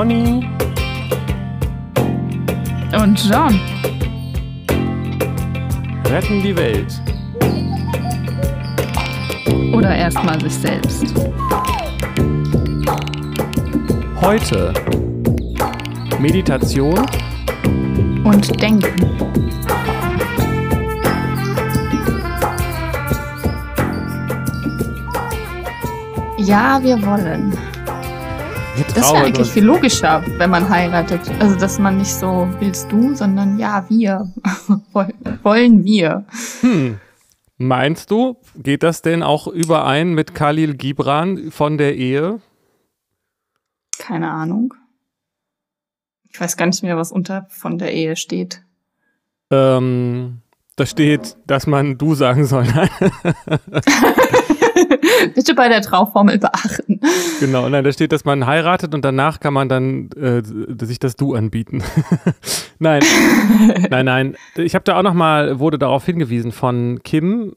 Conny und John retten die Welt. Oder erstmal sich selbst. Heute Meditation und Denken. Ja, wir wollen. Das ist ja eigentlich viel logischer, wenn man heiratet. Also, dass man nicht so willst du, sondern ja, wir. Wollen wir. Hm. Meinst du, geht das denn auch überein mit Khalil Gibran von der Ehe? Keine Ahnung. Ich weiß gar nicht mehr, was unter von der Ehe steht. Ähm, da steht, dass man du sagen soll. Bitte bei der Trauformel beachten. Genau, nein, da steht, dass man heiratet und danach kann man dann äh, sich das Du anbieten. nein, nein, nein. Ich habe da auch nochmal, wurde darauf hingewiesen von Kim,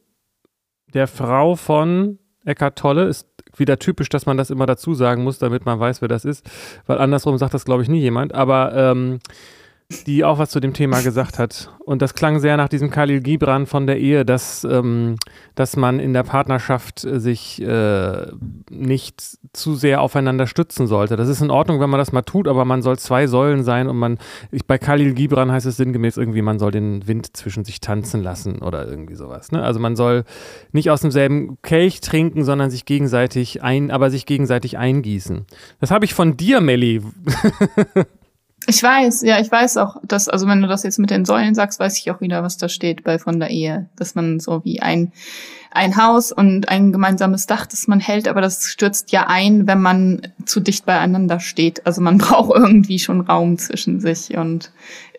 der Frau von Eckart Tolle. Ist wieder typisch, dass man das immer dazu sagen muss, damit man weiß, wer das ist. Weil andersrum sagt das, glaube ich, nie jemand. Aber ähm, die auch was zu dem Thema gesagt hat. Und das klang sehr nach diesem Khalil Gibran von der Ehe, dass, ähm, dass man in der Partnerschaft sich äh, nicht zu sehr aufeinander stützen sollte. Das ist in Ordnung, wenn man das mal tut, aber man soll zwei Säulen sein und man, ich, bei Khalil Gibran heißt es sinngemäß irgendwie, man soll den Wind zwischen sich tanzen lassen oder irgendwie sowas. Ne? Also man soll nicht aus demselben Kelch trinken, sondern sich gegenseitig ein, aber sich gegenseitig eingießen. Das habe ich von dir, Melli. Ich weiß, ja, ich weiß auch, dass, also wenn du das jetzt mit den Säulen sagst, weiß ich auch wieder, was da steht bei von der Ehe. Dass man so wie ein, ein Haus und ein gemeinsames Dach, das man hält, aber das stürzt ja ein, wenn man zu dicht beieinander steht. Also man braucht irgendwie schon Raum zwischen sich und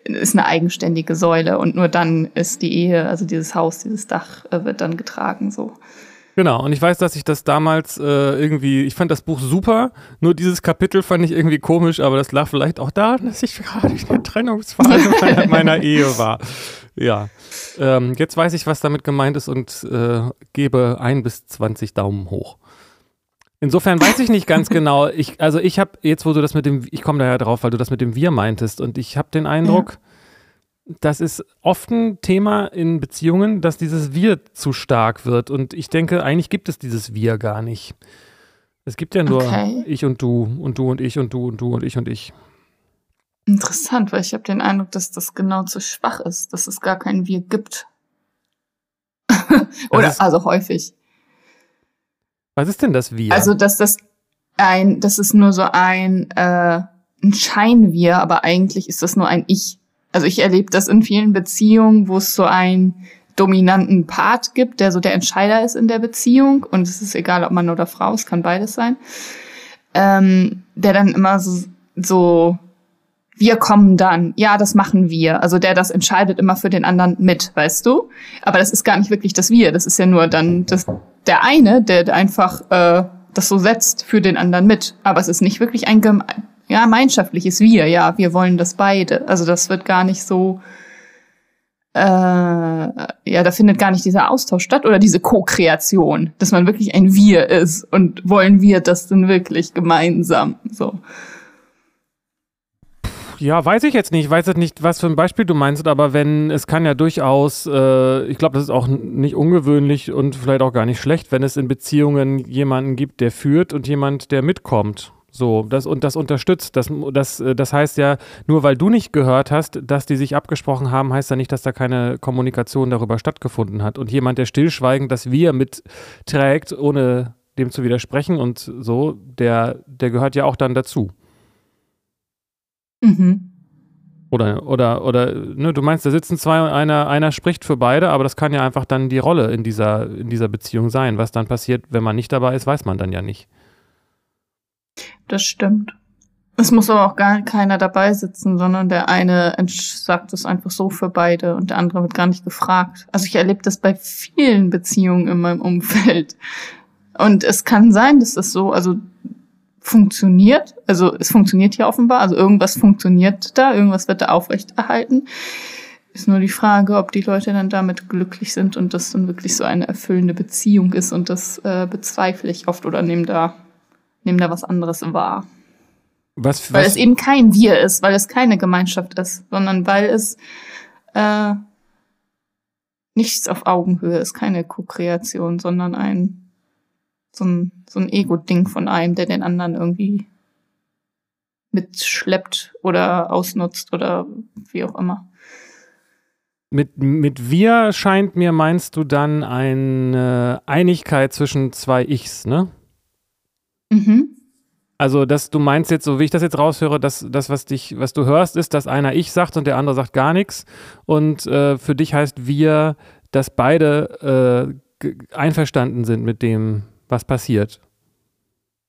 ist eine eigenständige Säule und nur dann ist die Ehe, also dieses Haus, dieses Dach äh, wird dann getragen, so. Genau, und ich weiß, dass ich das damals äh, irgendwie, ich fand das Buch super, nur dieses Kapitel fand ich irgendwie komisch, aber das lag vielleicht auch da, dass ich gerade in der Trennungsphase meiner, meiner Ehe war. Ja, ähm, jetzt weiß ich, was damit gemeint ist und äh, gebe ein bis 20 Daumen hoch. Insofern weiß ich nicht ganz genau. Ich, also ich habe jetzt, wo du das mit dem, ich komme da ja drauf, weil du das mit dem Wir meintest und ich habe den Eindruck, ja das ist oft ein Thema in Beziehungen, dass dieses Wir zu stark wird. Und ich denke, eigentlich gibt es dieses Wir gar nicht. Es gibt ja nur okay. ich und du und du und ich und du und du und ich und ich. Interessant, weil ich habe den Eindruck, dass das genau zu schwach ist, dass es gar kein Wir gibt. Oder ist, also häufig. Was ist denn das Wir? Also, dass das ein, das ist nur so ein, äh, ein Schein-Wir, aber eigentlich ist das nur ein Ich. Also ich erlebe das in vielen Beziehungen, wo es so einen dominanten Part gibt, der so der Entscheider ist in der Beziehung. Und es ist egal, ob Mann oder Frau, es kann beides sein. Ähm, der dann immer so, so, wir kommen dann, ja, das machen wir. Also der das entscheidet immer für den anderen mit, weißt du? Aber das ist gar nicht wirklich das Wir. Das ist ja nur dann das, der eine, der einfach äh, das so setzt für den anderen mit. Aber es ist nicht wirklich ein ja, gemeinschaftliches Wir, ja, wir wollen das beide. Also das wird gar nicht so, äh, ja, da findet gar nicht dieser Austausch statt oder diese Co-Kreation, dass man wirklich ein Wir ist und wollen wir das denn wirklich gemeinsam, so. Ja, weiß ich jetzt nicht. Ich weiß jetzt nicht, was für ein Beispiel du meinst, aber wenn, es kann ja durchaus, äh, ich glaube, das ist auch nicht ungewöhnlich und vielleicht auch gar nicht schlecht, wenn es in Beziehungen jemanden gibt, der führt und jemand, der mitkommt. So, das und das unterstützt. Das, das, äh, das heißt ja, nur weil du nicht gehört hast, dass die sich abgesprochen haben, heißt ja nicht, dass da keine Kommunikation darüber stattgefunden hat. Und jemand, der stillschweigend das Wir mitträgt, ohne dem zu widersprechen und so, der, der gehört ja auch dann dazu. Mhm. Oder, oder, oder, ne, du meinst, da sitzen zwei und einer, einer spricht für beide, aber das kann ja einfach dann die Rolle in dieser, in dieser Beziehung sein. Was dann passiert, wenn man nicht dabei ist, weiß man dann ja nicht. Das stimmt. Es muss aber auch gar keiner dabei sitzen, sondern der eine sagt es einfach so für beide und der andere wird gar nicht gefragt. Also ich erlebe das bei vielen Beziehungen in meinem Umfeld. Und es kann sein, dass es so, also funktioniert. Also es funktioniert hier offenbar. Also irgendwas funktioniert da, irgendwas wird da aufrechterhalten. Ist nur die Frage, ob die Leute dann damit glücklich sind und das dann wirklich so eine erfüllende Beziehung ist. Und das äh, bezweifle ich oft oder nehme da nehmen da was anderes wahr. Was, weil was, es eben kein Wir ist, weil es keine Gemeinschaft ist, sondern weil es äh, nichts auf Augenhöhe ist, keine Co-Kreation, sondern ein so ein, so ein Ego-Ding von einem, der den anderen irgendwie mitschleppt oder ausnutzt oder wie auch immer. Mit, mit wir scheint mir, meinst du dann eine Einigkeit zwischen zwei Ichs, ne? Mhm. Also, dass du meinst jetzt, so wie ich das jetzt raushöre, dass das, was dich, was du hörst, ist, dass einer ich sagt und der andere sagt gar nichts. Und äh, für dich heißt wir, dass beide äh, einverstanden sind mit dem, was passiert.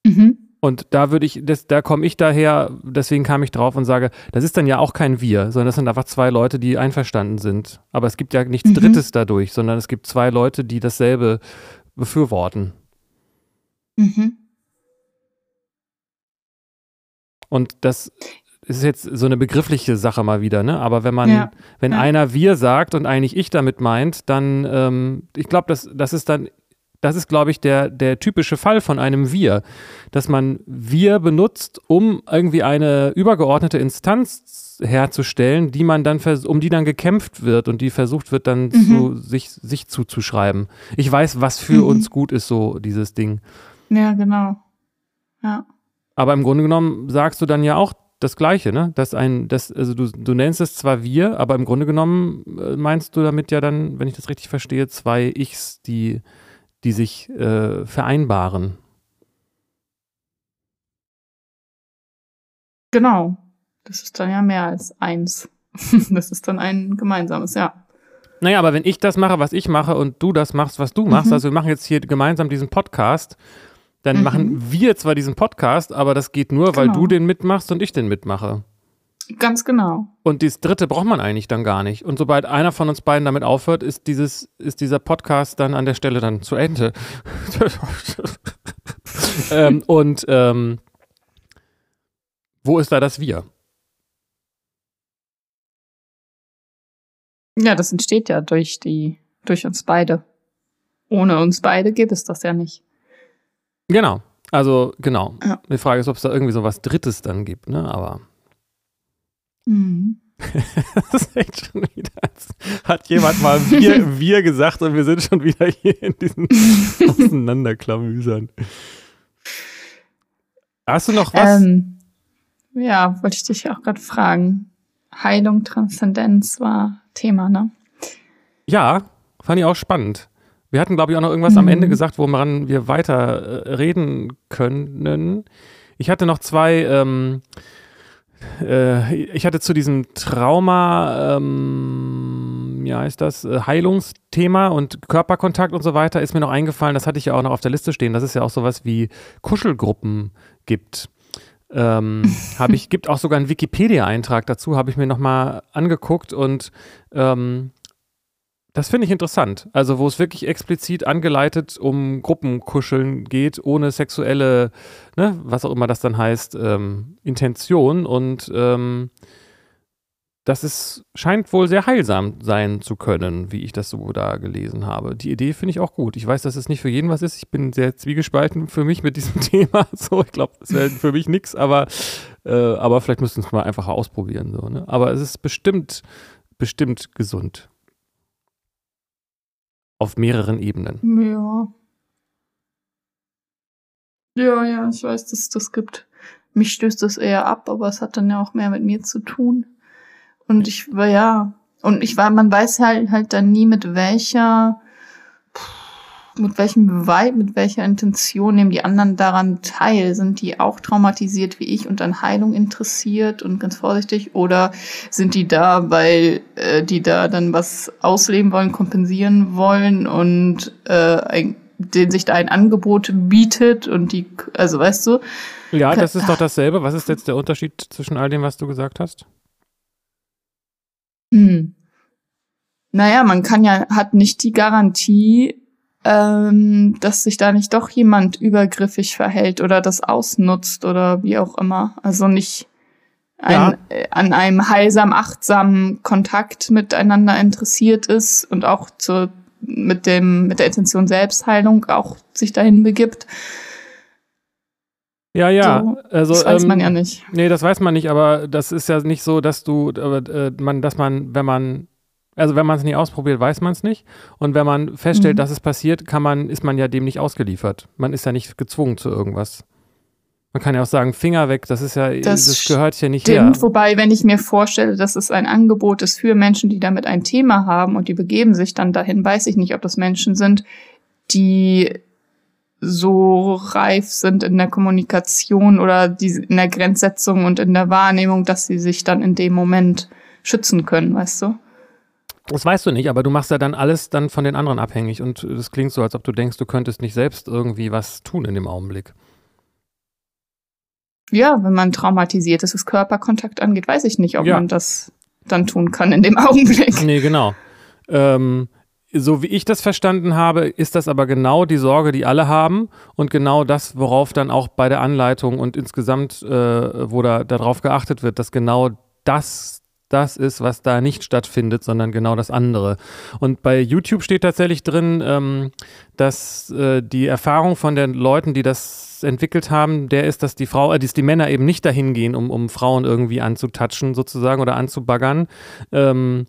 Mhm. Und da würde ich, das, da komme ich daher, deswegen kam ich drauf und sage, das ist dann ja auch kein Wir, sondern das sind einfach zwei Leute, die einverstanden sind. Aber es gibt ja nichts Mhm. Drittes dadurch, sondern es gibt zwei Leute, die dasselbe befürworten. Mhm. Und das ist jetzt so eine begriffliche Sache mal wieder, ne? Aber wenn man, Ja. wenn Ja. einer wir sagt und eigentlich ich damit meint, dann, ähm, ich glaube, das, das ist dann, das ist, glaube ich, der, der typische Fall von einem Wir, dass man wir benutzt, um irgendwie eine übergeordnete Instanz herzustellen, die man dann, um die dann gekämpft wird und die versucht wird dann Mhm. zu, sich, sich zuzuschreiben. Ich weiß, was für Mhm. uns gut ist, so dieses Ding. Ja, genau. Ja. Aber im Grunde genommen sagst du dann ja auch das Gleiche, ne? Dass ein, das, also du, du nennst es zwar wir, aber im Grunde genommen äh, meinst du damit ja dann, wenn ich das richtig verstehe, zwei Ichs, die, die sich äh, vereinbaren. Genau. Das ist dann ja mehr als eins. Das ist dann ein gemeinsames, ja. Naja, aber wenn ich das mache, was ich mache und du das machst, was du machst, Mhm. also wir machen jetzt hier gemeinsam diesen Podcast, dann Mhm. machen wir zwar diesen Podcast, aber das geht nur, weil Genau. du den mitmachst und ich den mitmache. Ganz genau. Und das dritte braucht man eigentlich dann gar nicht. Und sobald einer von uns beiden damit aufhört, ist dieses, ist dieser Podcast dann an der Stelle dann zu Ende. ähm, und ähm, wo ist da das Wir? Ja, das entsteht ja durch die, durch uns beide. Ohne uns beide gibt es das ja nicht. Genau. Also, genau. Ja. Die Frage ist, ob es da irgendwie so was Drittes dann gibt, ne? Aber Mhm. das ist echt schon wieder. Hat jemand mal wir, wir gesagt und wir sind schon wieder hier in diesen Auseinanderklamüsern. Hast du noch was? Ähm, ja, wollte ich dich auch gerade fragen. Heilung, Transzendenz war Thema, ne? Ja, fand ich auch spannend. Wir hatten, glaube ich, auch noch irgendwas am Mhm. Ende gesagt, woran wir weiter äh, reden können. Ich hatte noch zwei, ähm, äh, ich hatte zu diesem Trauma, ähm, ja, ist das, äh, Heilungsthema und Körperkontakt und so weiter, ist mir noch eingefallen, das hatte ich ja auch noch auf der Liste stehen, dass es ja auch sowas wie Kuschelgruppen gibt. Ähm, habe ich, gibt auch sogar einen Wikipedia-Eintrag dazu, habe ich mir nochmal angeguckt und ähm, das finde ich interessant. Also, wo es wirklich explizit angeleitet um Gruppenkuscheln geht, ohne sexuelle, ne, was auch immer das dann heißt, ähm, Intention. Und ähm, das ist, scheint wohl sehr heilsam sein zu können, wie ich das so da gelesen habe. Die Idee finde ich auch gut. Ich weiß, dass es nicht für jeden was ist. Ich bin sehr zwiegespalten für mich mit diesem Thema. So, ich glaube, es wäre für mich nichts, aber, äh, aber vielleicht müssten wir es mal einfach ausprobieren. So, ne? Aber es ist bestimmt, bestimmt gesund. Auf mehreren Ebenen. Ja. Ja, ja, ich weiß, dass es das gibt. Mich stößt das eher ab, aber es hat dann ja auch mehr mit mir zu tun. Und ich war ja, und ich war, man weiß halt halt dann nie mit welcher, mit welchem Beweis, mit welcher Intention nehmen die anderen daran teil. Sind die auch traumatisiert wie ich und an Heilung interessiert und ganz vorsichtig? Oder sind die da, weil äh, die da dann was ausleben wollen, kompensieren wollen und äh, ein, denen sich da ein Angebot bietet und die, also weißt du, Ja, das ist doch dasselbe. Was ist jetzt der Unterschied zwischen all dem, was du gesagt hast? hm. Naja, man kann ja, hat nicht die Garantie, ähm, dass sich da nicht doch jemand übergriffig verhält oder das ausnutzt oder wie auch immer. Also nicht Ja. ein, äh, an einem heilsam, achtsamen Kontakt miteinander interessiert ist und auch zur, mit dem, mit der Intention Selbstheilung auch sich dahin begibt. Ja, ja. So, also, das weiß ähm, man ja nicht. Nee, das weiß man nicht, aber das ist ja nicht so, dass du, äh, man, dass man, wenn man, also wenn man es nie ausprobiert, weiß man es nicht. Und wenn man feststellt, Mhm. dass es passiert, kann man, ist man ja dem nicht ausgeliefert. Man ist ja nicht gezwungen zu irgendwas. Man kann ja auch sagen, Finger weg, das ist ja, das, Das gehört ja nicht her. Stimmt, wobei, wenn ich mir vorstelle, dass es ein Angebot ist für Menschen, die damit ein Thema haben und die begeben sich dann dahin, weiß ich nicht, ob das Menschen sind, die so reif sind in der Kommunikation oder die in der Grenzsetzung und in der Wahrnehmung, dass sie sich dann in dem Moment schützen können, weißt du? Das weißt du nicht, aber du machst ja dann alles dann von den anderen abhängig und das klingt so, als ob du denkst, du könntest nicht selbst irgendwie was tun in dem Augenblick. Ja, wenn man traumatisiert ist, was Körperkontakt angeht, weiß ich nicht, ob Ja. man das dann tun kann in dem Augenblick. Nee, genau. Ähm, so wie ich das verstanden habe, ist das aber genau die Sorge, die alle haben und genau das, worauf dann auch bei der Anleitung und insgesamt, äh, wo da darauf geachtet wird, dass genau das das ist, was da nicht stattfindet, sondern genau das andere. Und bei YouTube steht tatsächlich drin, ähm, dass äh, die Erfahrung von den Leuten, die das entwickelt haben, der ist, dass die Frau, äh, dass die Männer eben nicht dahin gehen, um, um Frauen irgendwie anzutatschen sozusagen oder anzubaggern. Ähm,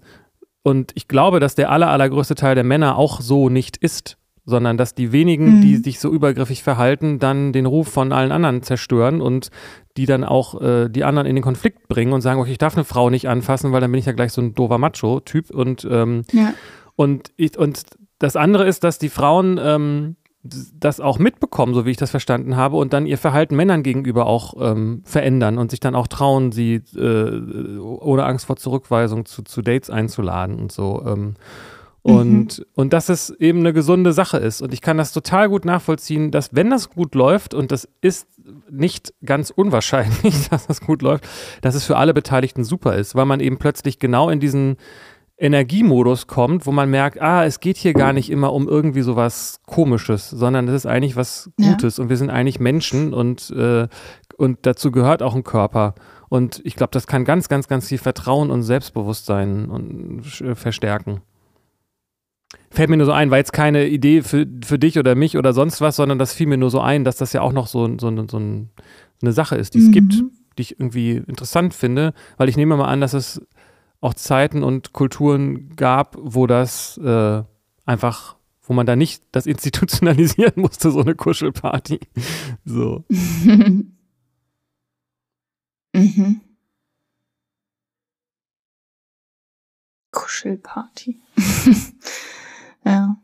und ich glaube, dass der aller, allergrößte Teil der Männer auch so nicht ist, sondern dass die wenigen, Mhm. die sich so übergriffig verhalten, dann den Ruf von allen anderen zerstören und die dann auch äh, die anderen in den Konflikt bringen und sagen, okay, ich darf eine Frau nicht anfassen, weil dann bin ich ja gleich so ein doofer Macho-Typ. Und, ähm, Ja. und, ich, und das andere ist, dass die Frauen ähm, das auch mitbekommen, so wie ich das verstanden habe, und dann ihr Verhalten Männern gegenüber auch ähm, verändern und sich dann auch trauen, sie äh, ohne Angst vor Zurückweisung zu, zu Dates einzuladen und so. Ähm, und, und dass es eben eine gesunde Sache ist. Und ich kann das total gut nachvollziehen, dass wenn das gut läuft, und das ist nicht ganz unwahrscheinlich, dass das gut läuft, dass es für alle Beteiligten super ist, weil man eben plötzlich genau in diesen Energiemodus kommt, wo man merkt, ah, es geht hier gar nicht immer um irgendwie sowas Komisches, sondern es ist eigentlich was Ja. Gutes und wir sind eigentlich Menschen und, äh, und dazu gehört auch ein Körper. Und ich glaube, das kann ganz, ganz, ganz viel Vertrauen und Selbstbewusstsein und, äh, verstärken. Fällt mir nur so ein, war jetzt keine Idee für, für dich oder mich oder sonst was, sondern das fiel mir nur so ein, dass das ja auch noch so, so, so ein, eine Sache ist, die es Mhm. gibt, die ich irgendwie interessant finde, weil ich nehme mal an, dass es auch Zeiten und Kulturen gab, wo das äh, einfach, wo man da nicht das institutionalisieren musste, so eine Kuschelparty. So. mhm. Kuschelparty. ja.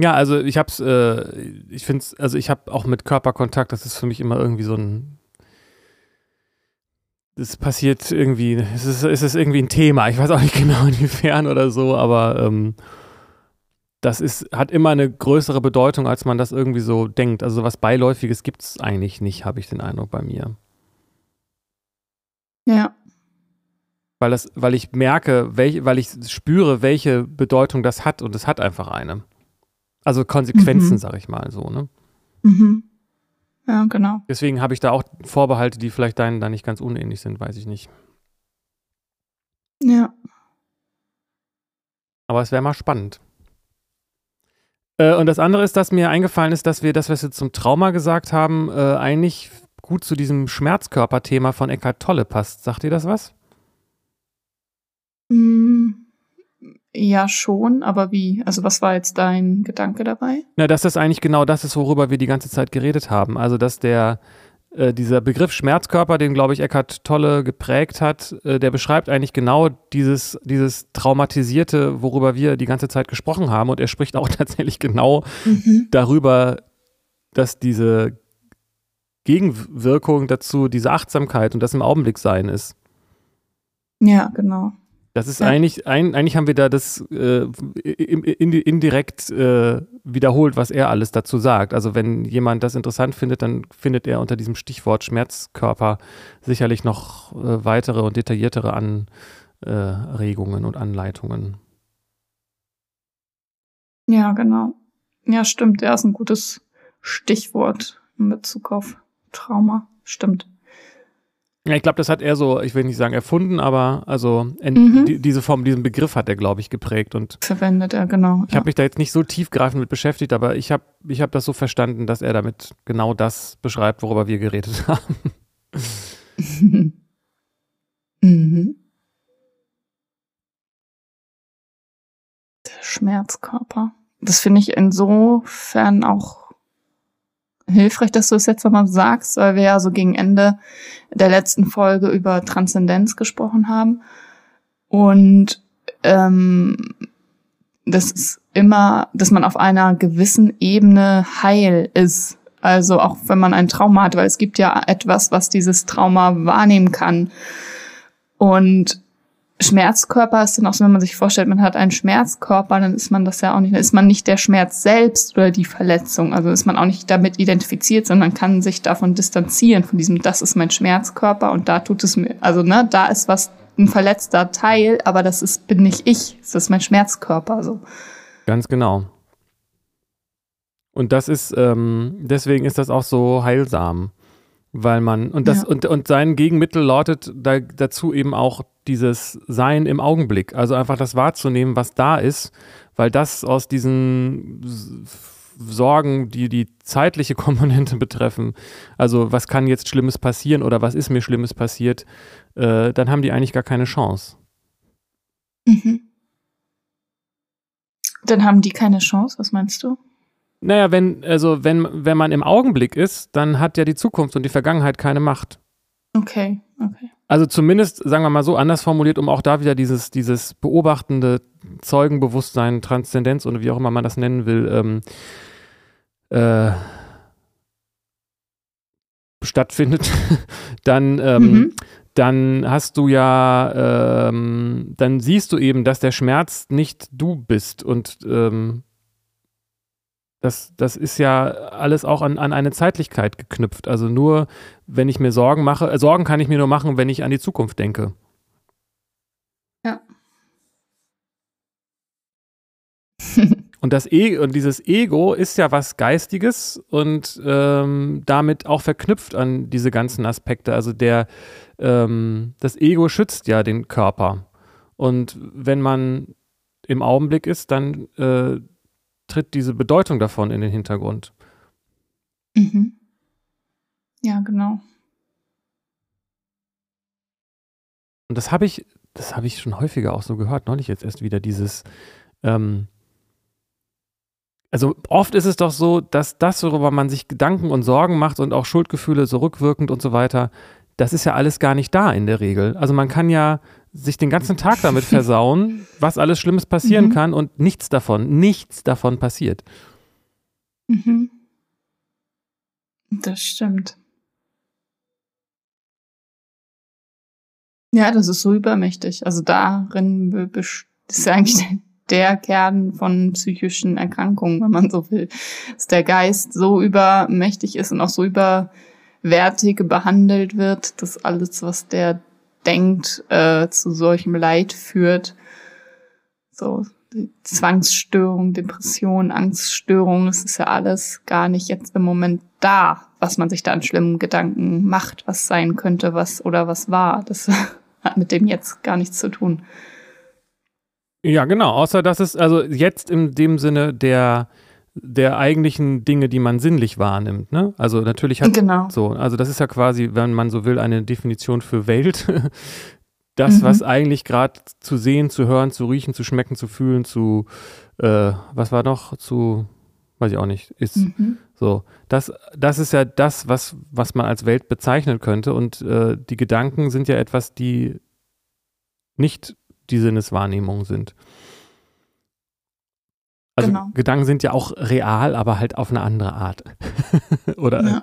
Ja, also ich hab's, äh, ich find's, also ich habe auch mit Körperkontakt, das ist für mich immer irgendwie so ein es passiert irgendwie, es ist, es ist irgendwie ein Thema. Ich weiß auch nicht genau inwiefern oder so, aber ähm, das ist, hat immer eine größere Bedeutung, als man das irgendwie so denkt. Also was Beiläufiges gibt es eigentlich nicht, habe ich den Eindruck bei mir. Ja. Weil, das, weil ich merke, welch, weil ich spüre, welche Bedeutung das hat und es hat einfach eine. Also Konsequenzen, Mhm. sag ich mal so, ne? Mhm. Ja, genau. Deswegen habe ich da auch Vorbehalte, die vielleicht deinen da nicht ganz unähnlich sind, weiß ich nicht. Ja. Aber es wäre mal spannend. Äh, und das andere ist, dass mir eingefallen ist, dass wir das, was wir zum Trauma gesagt haben, äh, eigentlich gut zu diesem Schmerzkörper-Thema von Eckhart Tolle passt. Sagt ihr das was? Mm, Ja, schon, aber wie? Also, was war jetzt dein Gedanke dabei? Na, dass das eigentlich genau das ist, worüber wir die ganze Zeit geredet haben. Also, dass der, äh, dieser Begriff Schmerzkörper, den, glaube ich, Eckhart Tolle geprägt hat, äh, der beschreibt eigentlich genau dieses, dieses Traumatisierte, worüber wir die ganze Zeit gesprochen haben. Und er spricht auch tatsächlich genau Mhm. darüber, dass diese Gegenwirkung dazu diese Achtsamkeit und das im Augenblick sein ist. Ja, genau. Das ist Ja. eigentlich, ein, eigentlich haben wir da das äh, in, in, indirekt äh, wiederholt, was er alles dazu sagt. Also wenn jemand das interessant findet, dann findet er unter diesem Stichwort Schmerzkörper sicherlich noch äh, weitere und detailliertere Anregungen und Anleitungen. Ja, genau. Ja, stimmt. Ja, ist ein gutes Stichwort in Bezug auf Trauma. Stimmt. Ich glaube, das hat er so, ich will nicht sagen erfunden, aber also mhm. die, diese Form, diesen Begriff hat er, glaube ich, geprägt und verwendet er genau. Ich ja. habe mich da jetzt nicht so tiefgreifend mit beschäftigt, aber ich habe ich hab das so verstanden, dass er damit genau das beschreibt, worüber wir geredet haben. mhm. Der Schmerzkörper. Das finde ich insofern auch hilfreich, dass du es jetzt nochmal sagst, weil wir ja so gegen Ende der letzten Folge über Transzendenz gesprochen haben. Und ähm, das ist immer, dass man auf einer gewissen Ebene heil ist. Also auch wenn man ein Trauma hat, weil es gibt ja etwas, was dieses Trauma wahrnehmen kann. Und Schmerzkörper ist dann auch so, wenn man sich vorstellt, man hat einen Schmerzkörper, dann ist man das ja auch nicht, dann ist man nicht der Schmerz selbst oder die Verletzung. Also ist man auch nicht damit identifiziert, sondern kann sich davon distanzieren, von diesem, das ist mein Schmerzkörper und da tut es mir, also ne, da ist was, ein verletzter Teil, aber das ist, bin nicht ich, das ist mein Schmerzkörper, so. Ganz genau. Und das ist, ähm, deswegen ist das auch so heilsam weil man und das ja. und, und sein Gegenmittel lautet da, dazu eben auch dieses Sein im Augenblick, also einfach das wahrzunehmen, was da ist, weil das aus diesen Sorgen, die die zeitliche Komponente betreffen, also was kann jetzt Schlimmes passieren oder was ist mir Schlimmes passiert, äh, dann haben die eigentlich gar keine Chance. Mhm. Dann haben die keine Chance, was meinst du? Naja, wenn, also wenn, wenn man im Augenblick ist, dann hat ja die Zukunft und die Vergangenheit keine Macht. Okay, okay. Also zumindest, sagen wir mal so, anders formuliert, um auch da wieder dieses, dieses beobachtende Zeugenbewusstsein, Transzendenz oder wie auch immer man das nennen will, ähm, äh, stattfindet, dann, ähm, mhm. dann hast du ja, ähm, dann siehst du eben, dass der Schmerz nicht du bist und ähm, das, das ist ja alles auch an, an eine Zeitlichkeit geknüpft. Also nur, wenn ich mir Sorgen mache, äh, Sorgen kann ich mir nur machen, wenn ich an die Zukunft denke. Ja. und das e und dieses Ego ist ja was Geistiges und ähm, damit auch verknüpft an diese ganzen Aspekte. Also der ähm, das Ego schützt ja den Körper. Und wenn man im Augenblick ist, dann äh, tritt diese Bedeutung davon in den Hintergrund. Mhm. Ja, genau. Und das habe ich, das habe ich schon häufiger auch so gehört, neulich jetzt erst wieder dieses, ähm, also oft ist es doch so, dass das, worüber man sich Gedanken und Sorgen macht und auch Schuldgefühle so rückwirkend und so weiter, das ist ja alles gar nicht da in der Regel. Also man kann ja sich den ganzen Tag damit versauen, was alles Schlimmes passieren mhm. kann und nichts davon, nichts davon passiert. Mhm. Das stimmt. Ja, das ist so übermächtig. Also darin ist ja eigentlich der Kern von psychischen Erkrankungen, wenn man so will. Dass der Geist so übermächtig ist und auch so überwertig behandelt wird, dass alles, was der denkt, äh, zu solchem Leid führt. So Zwangsstörung, Depression, Angststörung, es ist ja alles gar nicht jetzt im Moment da, was man sich da an schlimmen Gedanken macht, was sein könnte, was oder was war. Das hat mit dem jetzt gar nichts zu tun. Ja, genau, außer dass es also jetzt in dem Sinne der der eigentlichen Dinge, die man sinnlich wahrnimmt. Ne? Also natürlich hat genau. so, also das ist ja quasi, wenn man so will, eine Definition für Welt. das, mhm. was eigentlich gerade zu sehen, zu hören, zu riechen, zu schmecken, zu fühlen, zu äh, was war noch, zu weiß ich auch nicht, ist mhm. so. Das, das ist ja das, was, was man als Welt bezeichnen könnte. Und äh, die Gedanken sind ja etwas, die nicht die Sinneswahrnehmung sind. Also genau. Gedanken sind ja auch real, aber halt auf eine andere Art. Oder ja.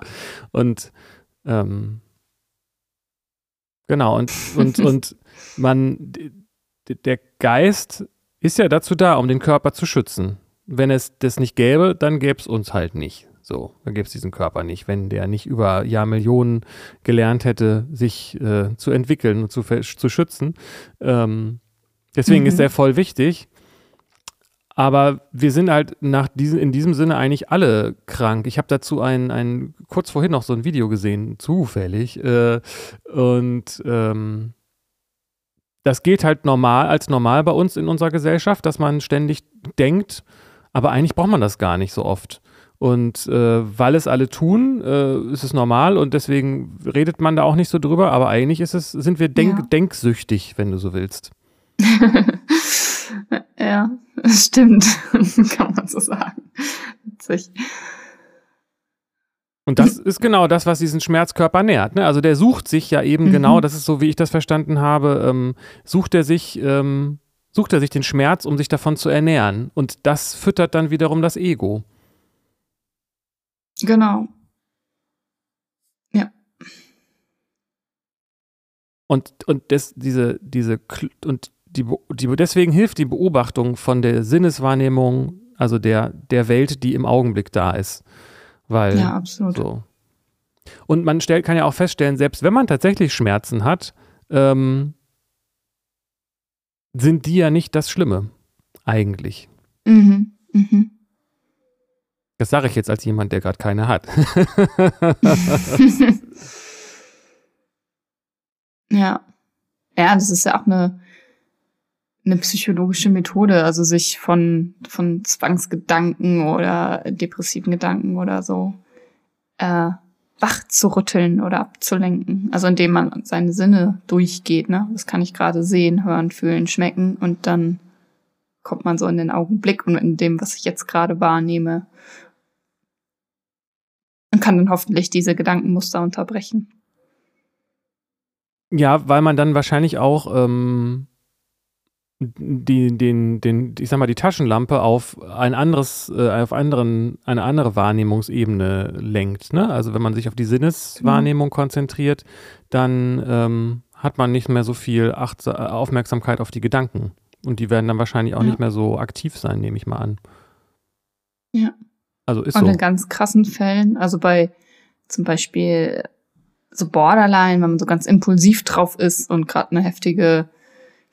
und ähm, genau, und, und, und man, der Geist ist ja dazu da, um den Körper zu schützen. Wenn es das nicht gäbe, dann gäbe es uns halt nicht. So, dann gäbe es diesen Körper nicht, wenn der nicht über Jahrmillionen gelernt hätte, sich äh, zu entwickeln und zu, zu schützen. Ähm, deswegen mhm. ist der voll wichtig. Aber wir sind halt nach diesem, in diesem Sinne eigentlich alle krank. Ich habe dazu ein, ein, kurz vorhin noch so ein Video gesehen, zufällig. Äh, und ähm, das geht halt normal, als normal bei uns in unserer Gesellschaft, dass man ständig denkt, aber eigentlich braucht man das gar nicht so oft. Und äh, weil es alle tun, äh, ist es normal und deswegen redet man da auch nicht so drüber, aber eigentlich ist es, sind wir denk, ja. denksüchtig, wenn du so willst. ja, stimmt. Kann man so sagen. Witzig. Und das ist genau das, was diesen Schmerzkörper nährt. Ne? Also der sucht sich ja eben mhm. genau, das ist so, wie ich das verstanden habe, ähm, sucht er sich, ähm, sucht er sich den Schmerz, um sich davon zu ernähren. Und das füttert dann wiederum das Ego. Genau. Ja. Und, und das, diese, diese, und die, die, deswegen hilft die Beobachtung von der Sinneswahrnehmung, also der, der Welt, die im Augenblick da ist. Weil, ja, absolut. So. Und man stellt, kann ja auch feststellen, selbst wenn man tatsächlich Schmerzen hat, ähm, sind die ja nicht das Schlimme, eigentlich. Mhm. Mhm. Das sage ich jetzt als jemand, der gerade keine hat. ja. Ja, das ist ja auch eine, eine psychologische Methode, also sich von, von Zwangsgedanken oder depressiven Gedanken oder so äh, wach zu rütteln oder abzulenken. Also indem man seine Sinne durchgeht, ne? Das kann ich gerade sehen, hören, fühlen, schmecken und dann kommt man so in den Augenblick und in dem, was ich jetzt gerade wahrnehme und kann dann hoffentlich diese Gedankenmuster unterbrechen. Ja, weil man dann wahrscheinlich auch ähm, die, den, den, ich sag mal, die Taschenlampe auf ein anderes, äh, auf anderen, eine andere Wahrnehmungsebene lenkt. Ne? Also wenn man sich auf die Sinneswahrnehmung mhm. konzentriert, dann ähm, hat man nicht mehr so viel Acht Aufmerksamkeit auf die Gedanken. Und die werden dann wahrscheinlich auch ja. nicht mehr so aktiv sein, nehme ich mal an. Ja. Also ist Und so. in ganz krassen Fällen, also bei zum Beispiel so Borderline, wenn man so ganz impulsiv drauf ist und gerade eine heftige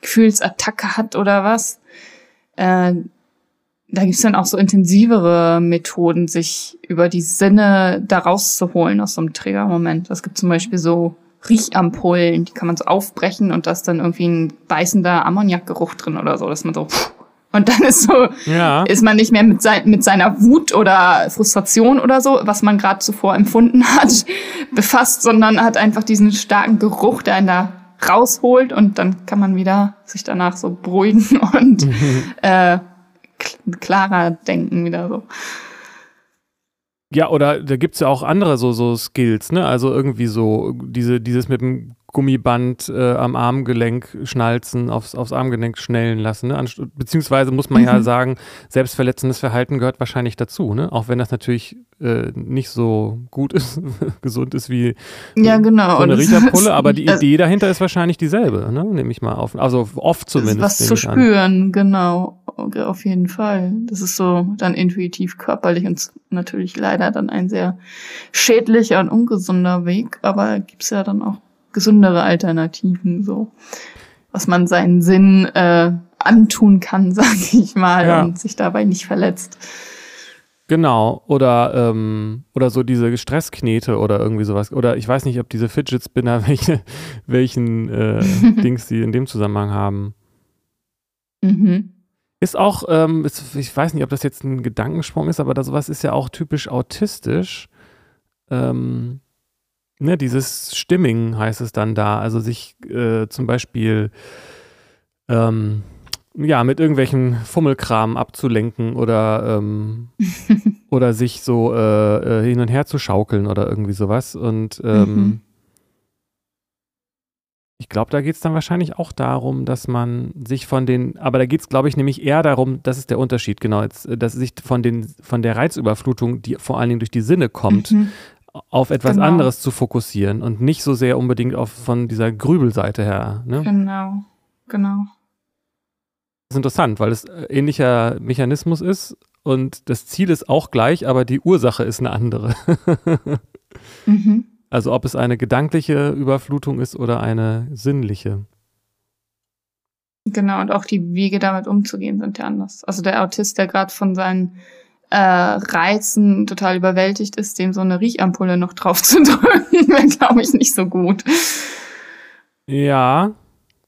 Gefühlsattacke hat oder was, äh, da gibt's dann auch so intensivere Methoden, sich über die Sinne da rauszuholen aus so einem Triggermoment. Es gibt zum Beispiel so Riechampullen, die kann man so aufbrechen und da ist dann irgendwie ein beißender Ammoniakgeruch drin oder so, dass man so und dann ist so, ja. ist man nicht mehr mit, sein, mit seiner Wut oder Frustration oder so, was man gerade zuvor empfunden hat, befasst, sondern hat einfach diesen starken Geruch, der einen da rausholt und dann kann man wieder sich danach so beruhigen und mhm. äh, klarer denken wieder so. Ja, oder da gibt es ja auch andere so, so Skills, ne? Also irgendwie so diese, dieses mit dem Gummiband äh, am Armgelenk schnalzen, aufs, aufs Armgelenk schnellen lassen. Ne? Beziehungsweise muss man mhm. ja sagen, selbstverletzendes Verhalten gehört wahrscheinlich dazu, ne? Auch wenn das natürlich äh, nicht so gut ist, gesund ist wie ja, genau. so eine Riecherpulle, aber die Idee dahinter ist wahrscheinlich dieselbe, ne? Nehme ich mal auf. Also oft zumindest. Was zu spüren, an. genau. Auf jeden Fall. Das ist so dann intuitiv körperlich und natürlich leider dann ein sehr schädlicher und ungesunder Weg, aber gibt's ja dann auch gesündere Alternativen, so was man seinen Sinn äh, antun kann, sag ich mal, ja. und sich dabei nicht verletzt. Genau, oder, ähm, oder so diese Stressknete oder irgendwie sowas. Oder ich weiß nicht, ob diese Fidget Spinner, welche, welchen äh, Dings sie in dem Zusammenhang haben. Mhm. Ist auch, ähm, ist, ich weiß nicht, ob das jetzt ein Gedankensprung ist, aber das, sowas ist ja auch typisch autistisch. Ähm, ne, dieses Stimming heißt es dann da. Also sich äh, zum Beispiel ähm, ja, mit irgendwelchen Fummelkram abzulenken oder, ähm, oder sich so äh, äh, hin und her zu schaukeln oder irgendwie sowas. Und ähm, mhm. ich glaube, da geht es dann wahrscheinlich auch darum, dass man sich von den, aber da geht es, glaube ich, nämlich eher darum, das ist der Unterschied, genau, jetzt, dass sich von den, von der Reizüberflutung, die vor allen Dingen durch die Sinne kommt, mhm auf etwas genau. anderes zu fokussieren und nicht so sehr unbedingt auf von dieser Grübelseite her. Ne? Genau, genau. Das ist interessant, weil es äh, ähnlicher Mechanismus ist und das Ziel ist auch gleich, aber die Ursache ist eine andere. mhm. Also ob es eine gedankliche Überflutung ist oder eine sinnliche. Genau, und auch die Wege damit umzugehen sind ja anders. Also der Autist, der gerade von seinen äh, Reizen total überwältigt ist, dem so eine Riechampulle noch drauf zu drücken, wäre, glaube ich, nicht so gut. Ja,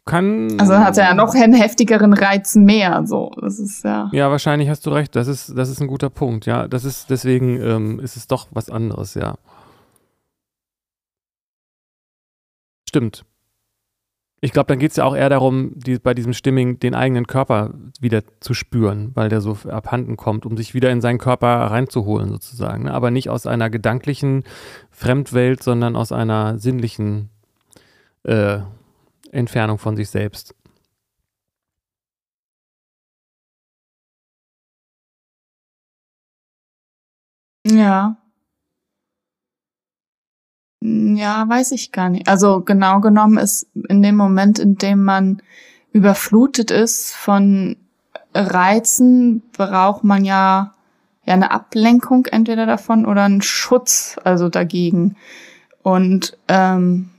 kann. Also hat er ja noch einen heftigeren Reizen mehr. So, das ist ja. Ja, wahrscheinlich hast du recht. Das ist, das ist ein guter Punkt. Ja, das ist deswegen ähm, ist es doch was anderes. Ja. Stimmt. Ich glaube, dann geht es ja auch eher darum, die, bei diesem Stimming den eigenen Körper wieder zu spüren, weil der so abhanden kommt, um sich wieder in seinen Körper reinzuholen, sozusagen. Ne? Aber nicht aus einer gedanklichen Fremdwelt, sondern aus einer sinnlichen äh, Entfernung von sich selbst. Ja. Ja, weiß ich gar nicht. Also genau genommen ist in dem Moment, in dem man überflutet ist von Reizen, braucht man ja, ja eine Ablenkung entweder davon oder einen Schutz, also dagegen. Und ähm,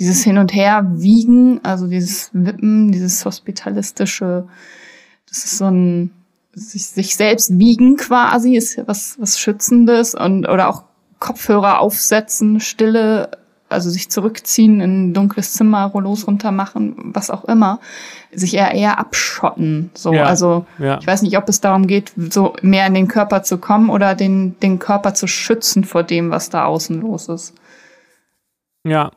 dieses Hin und Her wiegen, also dieses Wippen, dieses hospitalistische, das ist so ein sich, sich selbst wiegen quasi, ist was, was Schützendes und oder auch Kopfhörer aufsetzen, Stille, also sich zurückziehen in ein dunkles Zimmer, Rollos runter machen, was auch immer, sich eher eher abschotten. So, ja, also ja. ich weiß nicht, ob es darum geht, so mehr in den Körper zu kommen oder den den Körper zu schützen vor dem, was da außen los ist. Ja,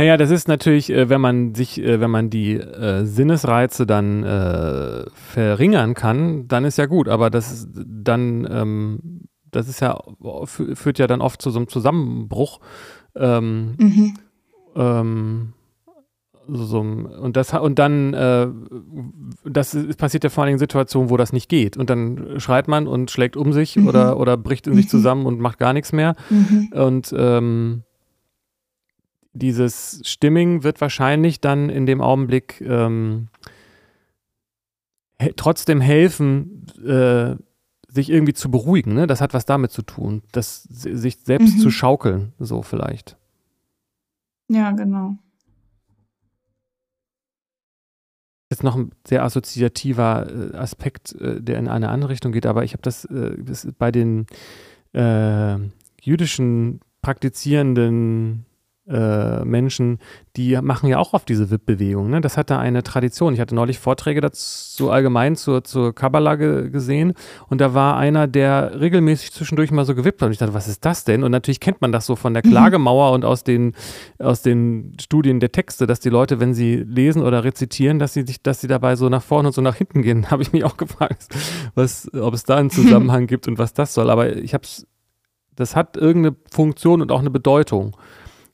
naja, das ist natürlich, äh, wenn man sich, äh, wenn man die äh, Sinnesreize dann verringern kann, dann ist ja gut. Aber das ist dann, ähm, das ist ja, führt ja dann oft zu so einem Zusammenbruch. Ähm, mhm. ähm, so, und das und dann äh, das ist, passiert ja vor allen Dingen in Situationen, wo das nicht geht und dann schreit man und schlägt um sich mhm. oder oder bricht in sich mhm. zusammen und macht gar nichts mehr mhm. und ähm, dieses Stimming wird wahrscheinlich dann in dem Augenblick ähm, he trotzdem helfen, äh, sich irgendwie zu beruhigen. Ne? Das hat was damit zu tun, das, sich selbst mhm. zu schaukeln, so vielleicht. Ja, genau. Jetzt noch ein sehr assoziativer äh, Aspekt, äh, der in eine andere Richtung geht, aber ich habe das, äh, das bei den äh, jüdischen praktizierenden äh, Menschen, die machen ja auch auf diese WIP-Bewegung. Ne? Das hat da eine Tradition. Ich hatte neulich Vorträge dazu allgemein zur, zur Kabbalah ge gesehen und da war einer, der regelmäßig zwischendurch mal so gewippt hat. Und ich dachte, was ist das denn? Und natürlich kennt man das so von der mhm. Klagemauer mhm. und aus den, aus den Studien der Texte, dass die Leute, wenn sie lesen oder rezitieren, dass sie, sich, dass sie dabei so nach vorne und so nach hinten gehen. Habe ich mich auch gefragt, was, ob es da einen Zusammenhang gibt und was das soll. Aber ich habe es, das hat irgendeine Funktion und auch eine Bedeutung.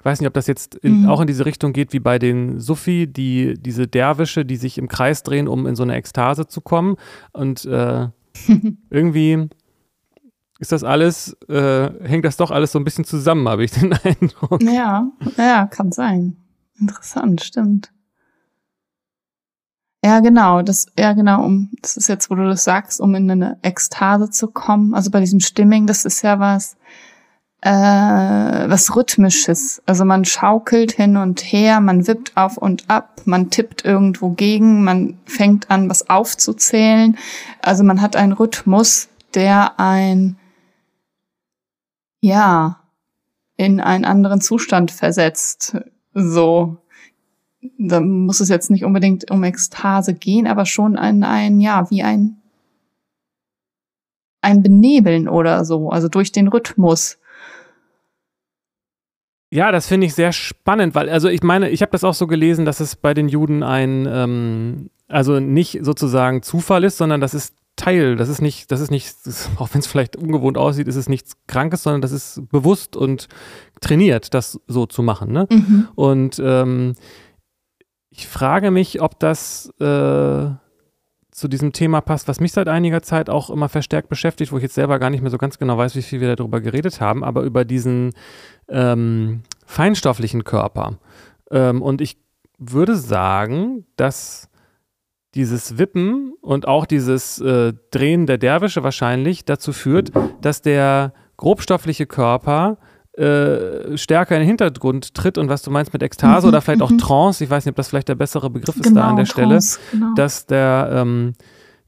Ich weiß nicht, ob das jetzt in, mhm. auch in diese Richtung geht wie bei den Sufi, die diese Derwische, die sich im Kreis drehen, um in so eine Ekstase zu kommen. Und äh, irgendwie ist das alles, äh, hängt das doch alles so ein bisschen zusammen, habe ich den Eindruck. Ja, ja, kann sein. Interessant, stimmt. Ja, genau, das, ja, genau, um, das ist jetzt, wo du das sagst, um in eine Ekstase zu kommen. Also bei diesem Stimming, das ist ja was, äh, was Rhythmisches. Also man schaukelt hin und her, man wippt auf und ab, man tippt irgendwo gegen, man fängt an, was aufzuzählen. Also man hat einen Rhythmus, der ein, ja, in einen anderen Zustand versetzt. So. Da muss es jetzt nicht unbedingt um Ekstase gehen, aber schon ein, ein, ja, wie ein, ein Benebeln oder so, also durch den Rhythmus. Ja, das finde ich sehr spannend, weil, also ich meine, ich habe das auch so gelesen, dass es bei den Juden ein, ähm, also nicht sozusagen Zufall ist, sondern das ist Teil, das ist nicht, das ist nicht, auch wenn es vielleicht ungewohnt aussieht, ist es nichts Krankes, sondern das ist bewusst und trainiert, das so zu machen. Ne? Mhm. Und ähm, ich frage mich, ob das äh, zu diesem Thema passt, was mich seit einiger Zeit auch immer verstärkt beschäftigt, wo ich jetzt selber gar nicht mehr so ganz genau weiß, wie viel wir darüber geredet haben, aber über diesen ähm, feinstofflichen Körper. Ähm, und ich würde sagen, dass dieses Wippen und auch dieses äh, Drehen der Derwische wahrscheinlich dazu führt, dass der grobstoffliche Körper äh, stärker in den Hintergrund tritt und was du meinst mit Ekstase mhm, oder vielleicht auch mhm. Trance, ich weiß nicht, ob das vielleicht der bessere Begriff ist genau, da an der Trance, Stelle, genau. dass der, ähm,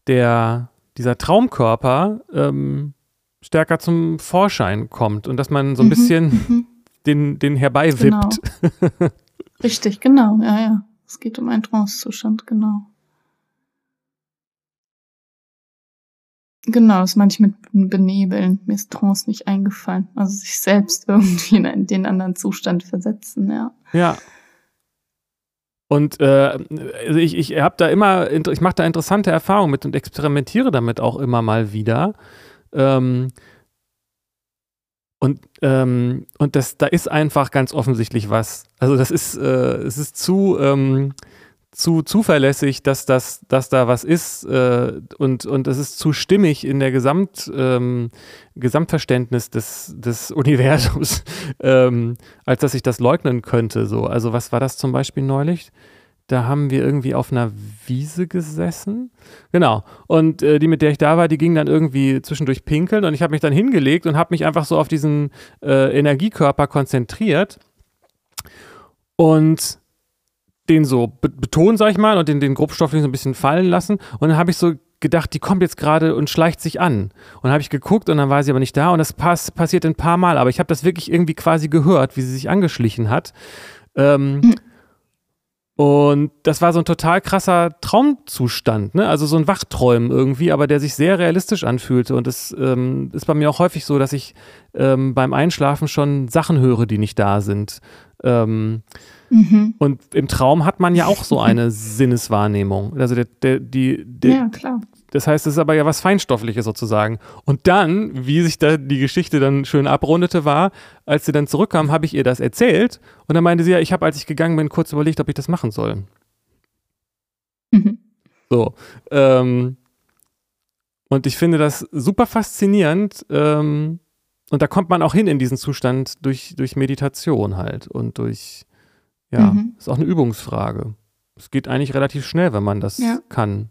der, dieser Traumkörper ähm, stärker zum Vorschein kommt und dass man so ein mhm, bisschen mhm. den, den herbeiwippt. Genau. Richtig, genau, ja, ja. Es geht um einen Trancezustand, genau. Genau, das meine ich mit benebeln. Mir ist Trance nicht eingefallen. Also sich selbst irgendwie in den anderen Zustand versetzen, ja. Ja. Und äh, also ich, ich habe da immer, ich mache da interessante Erfahrungen mit und experimentiere damit auch immer mal wieder. Ähm, und, ähm, und das, da ist einfach ganz offensichtlich was. Also das ist, äh, es ist zu, ähm, zu zuverlässig, dass, das, dass da was ist äh, und, und es ist zu stimmig in der Gesamt, ähm, Gesamtverständnis des, des Universums, ähm, als dass ich das leugnen könnte. So. Also was war das zum Beispiel neulich? Da haben wir irgendwie auf einer Wiese gesessen. Genau. Und äh, die, mit der ich da war, die ging dann irgendwie zwischendurch pinkeln und ich habe mich dann hingelegt und habe mich einfach so auf diesen äh, Energiekörper konzentriert. Und den so betonen, sag ich mal, und den, den Grobstoffling so ein bisschen fallen lassen. Und dann habe ich so gedacht, die kommt jetzt gerade und schleicht sich an. Und dann habe ich geguckt und dann war sie aber nicht da. Und das pass passiert ein paar Mal. Aber ich habe das wirklich irgendwie quasi gehört, wie sie sich angeschlichen hat. Ähm. Und das war so ein total krasser Traumzustand, ne? Also so ein Wachträumen irgendwie, aber der sich sehr realistisch anfühlte. Und es ähm, ist bei mir auch häufig so, dass ich ähm, beim Einschlafen schon Sachen höre, die nicht da sind. Ähm, Mhm. Und im Traum hat man ja auch so eine Sinneswahrnehmung. Also der, der, die, der, ja, klar. Das heißt, es ist aber ja was Feinstoffliches sozusagen. Und dann, wie sich da die Geschichte dann schön abrundete, war, als sie dann zurückkam, habe ich ihr das erzählt. Und dann meinte sie ja, ich habe, als ich gegangen bin, kurz überlegt, ob ich das machen soll. Mhm. So. Ähm, und ich finde das super faszinierend. Ähm, und da kommt man auch hin in diesen Zustand durch, durch Meditation halt und durch ja, mhm. ist auch eine Übungsfrage. Es geht eigentlich relativ schnell, wenn man das ja. kann.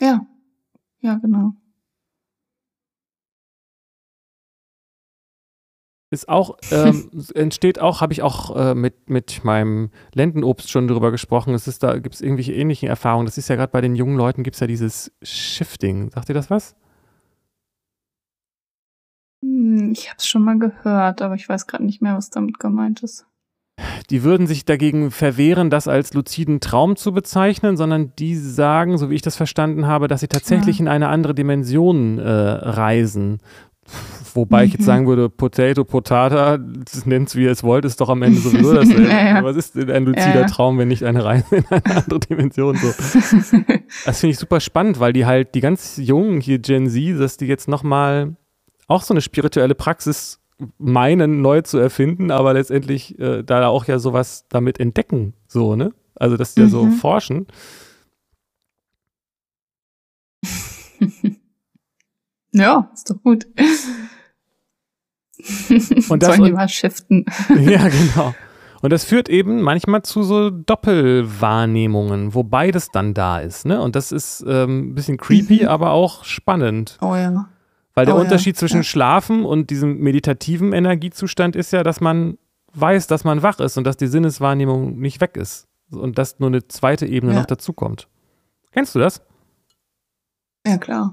Ja, ja, genau. Ist auch, ähm, entsteht auch, habe ich auch äh, mit, mit meinem Lendenobst schon drüber gesprochen. Es ist da, gibt es irgendwelche ähnlichen Erfahrungen. Das ist ja gerade bei den jungen Leuten, gibt es ja dieses Shifting. Sagt ihr das was? Hm, ich habe es schon mal gehört, aber ich weiß gerade nicht mehr, was damit gemeint ist die würden sich dagegen verwehren, das als luziden Traum zu bezeichnen, sondern die sagen, so wie ich das verstanden habe, dass sie tatsächlich ja. in eine andere Dimension äh, reisen. Wobei mhm. ich jetzt mhm. sagen würde, Potato, Potata, nennt es wie ihr es wollt, ist doch am Ende sowieso dasselbe. ja, ja. Was ist denn ein luzider ja. Traum, wenn nicht eine Reise in eine andere Dimension? So. das finde ich super spannend, weil die halt, die ganz Jungen hier, Gen Z, dass die jetzt nochmal auch so eine spirituelle Praxis meinen, neu zu erfinden, aber letztendlich äh, da auch ja sowas damit entdecken, so, ne? Also, dass die mhm. ja so mhm. forschen. ja, ist doch gut. Und das Sollen die mal shiften. ja, genau. Und das führt eben manchmal zu so Doppelwahrnehmungen, wo beides dann da ist. Ne? Und das ist ähm, ein bisschen creepy, mhm. aber auch spannend. Oh ja. Weil der oh, Unterschied ja. zwischen ja. Schlafen und diesem meditativen Energiezustand ist ja, dass man weiß, dass man wach ist und dass die Sinneswahrnehmung nicht weg ist. Und dass nur eine zweite Ebene ja. noch dazukommt. Kennst du das? Ja, klar.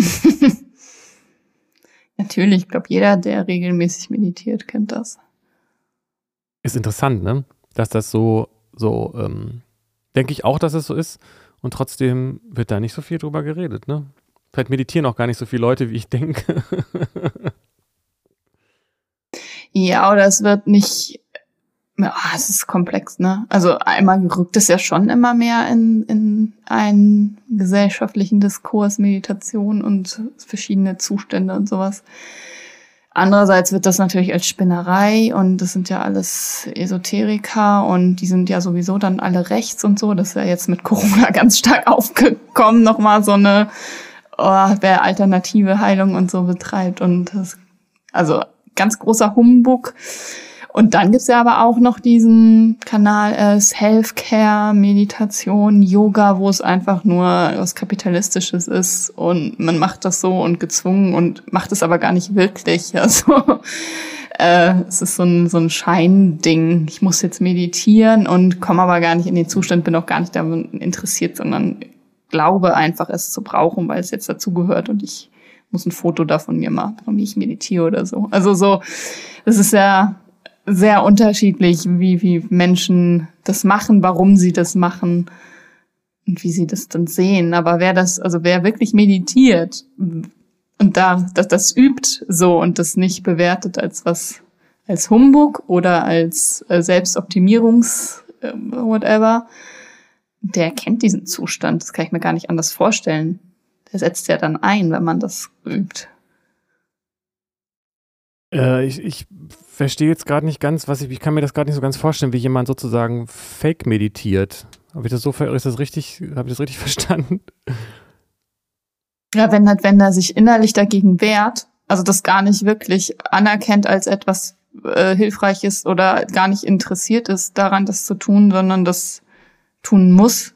Natürlich, ich glaube, jeder, der regelmäßig meditiert, kennt das. Ist interessant, ne? Dass das so, so, ähm, denke ich auch, dass es so ist. Und trotzdem wird da nicht so viel drüber geredet, ne? Vielleicht meditieren auch gar nicht so viele Leute, wie ich denke. ja, oder es wird nicht. Ja, es ist komplex, ne? Also einmal rückt es ja schon immer mehr in, in einen gesellschaftlichen Diskurs, Meditation und verschiedene Zustände und sowas. Andererseits wird das natürlich als Spinnerei und das sind ja alles Esoteriker und die sind ja sowieso dann alle rechts und so. Das ist ja jetzt mit Corona ganz stark aufgekommen, nochmal so eine oh, wer alternative Heilung und so betreibt und das, also ganz großer Humbug. Und dann gibt's ja aber auch noch diesen Kanal äh, Self-Care, Meditation, Yoga, wo es einfach nur was Kapitalistisches ist und man macht das so und gezwungen und macht es aber gar nicht wirklich. Also äh, es ist so ein, so ein Scheinding. Ich muss jetzt meditieren und komme aber gar nicht in den Zustand, bin auch gar nicht daran interessiert, sondern glaube einfach, es zu brauchen, weil es jetzt dazugehört und ich muss ein Foto davon mir machen, wie ich meditiere oder so. Also so, es ist ja sehr unterschiedlich, wie, wie Menschen das machen, warum sie das machen und wie sie das dann sehen. Aber wer das, also wer wirklich meditiert und da, das, das übt so und das nicht bewertet als was, als Humbug oder als äh, Selbstoptimierungs, äh, whatever, der kennt diesen Zustand. Das kann ich mir gar nicht anders vorstellen. Der setzt ja dann ein, wenn man das übt. Äh, ich, ich verstehe jetzt gerade nicht ganz, was ich, ich kann mir das gerade nicht so ganz vorstellen, wie jemand sozusagen fake meditiert. Habe ich das so, ist das richtig, habe ich das richtig verstanden? Ja, wenn, wenn er sich innerlich dagegen wehrt, also das gar nicht wirklich anerkennt als etwas äh, Hilfreiches oder gar nicht interessiert ist daran, das zu tun, sondern das tun muss,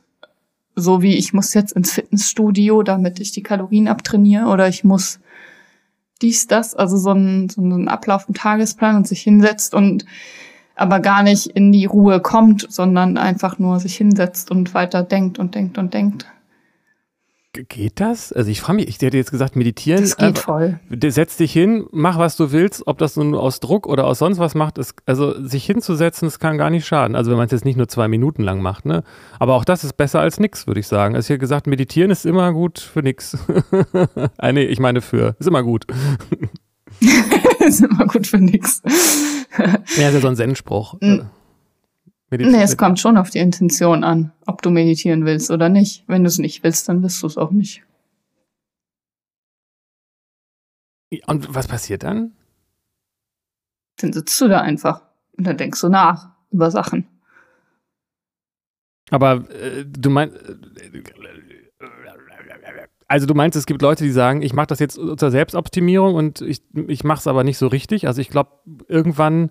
so wie ich muss jetzt ins Fitnessstudio, damit ich die Kalorien abtrainiere oder ich muss dies, das, also so ein, so ein Ablauf im Tagesplan und sich hinsetzt und aber gar nicht in die Ruhe kommt, sondern einfach nur sich hinsetzt und weiter denkt und denkt und denkt. Geht das? Also ich frage mich, ich hätte jetzt gesagt, meditieren. Das geht voll. Setz dich hin, mach was du willst, ob das nun aus Druck oder aus sonst was macht. Ist, also sich hinzusetzen, das kann gar nicht schaden. Also wenn man es jetzt nicht nur zwei Minuten lang macht, ne? Aber auch das ist besser als nichts, würde ich sagen. Also ich hätte gesagt, meditieren ist immer gut für nichts. ah, nee, ich meine für, ist immer gut. ist immer gut für nichts. ja, ist ja so ein Zen-Spruch. Meditieren. Nee, es kommt schon auf die Intention an, ob du meditieren willst oder nicht. Wenn du es nicht willst, dann wirst du es auch nicht. Und was passiert dann? Dann sitzt du da einfach und dann denkst du nach über Sachen. Aber äh, du meinst, also du meinst, es gibt Leute, die sagen, ich mache das jetzt zur Selbstoptimierung und ich, ich mache es aber nicht so richtig. Also ich glaube, irgendwann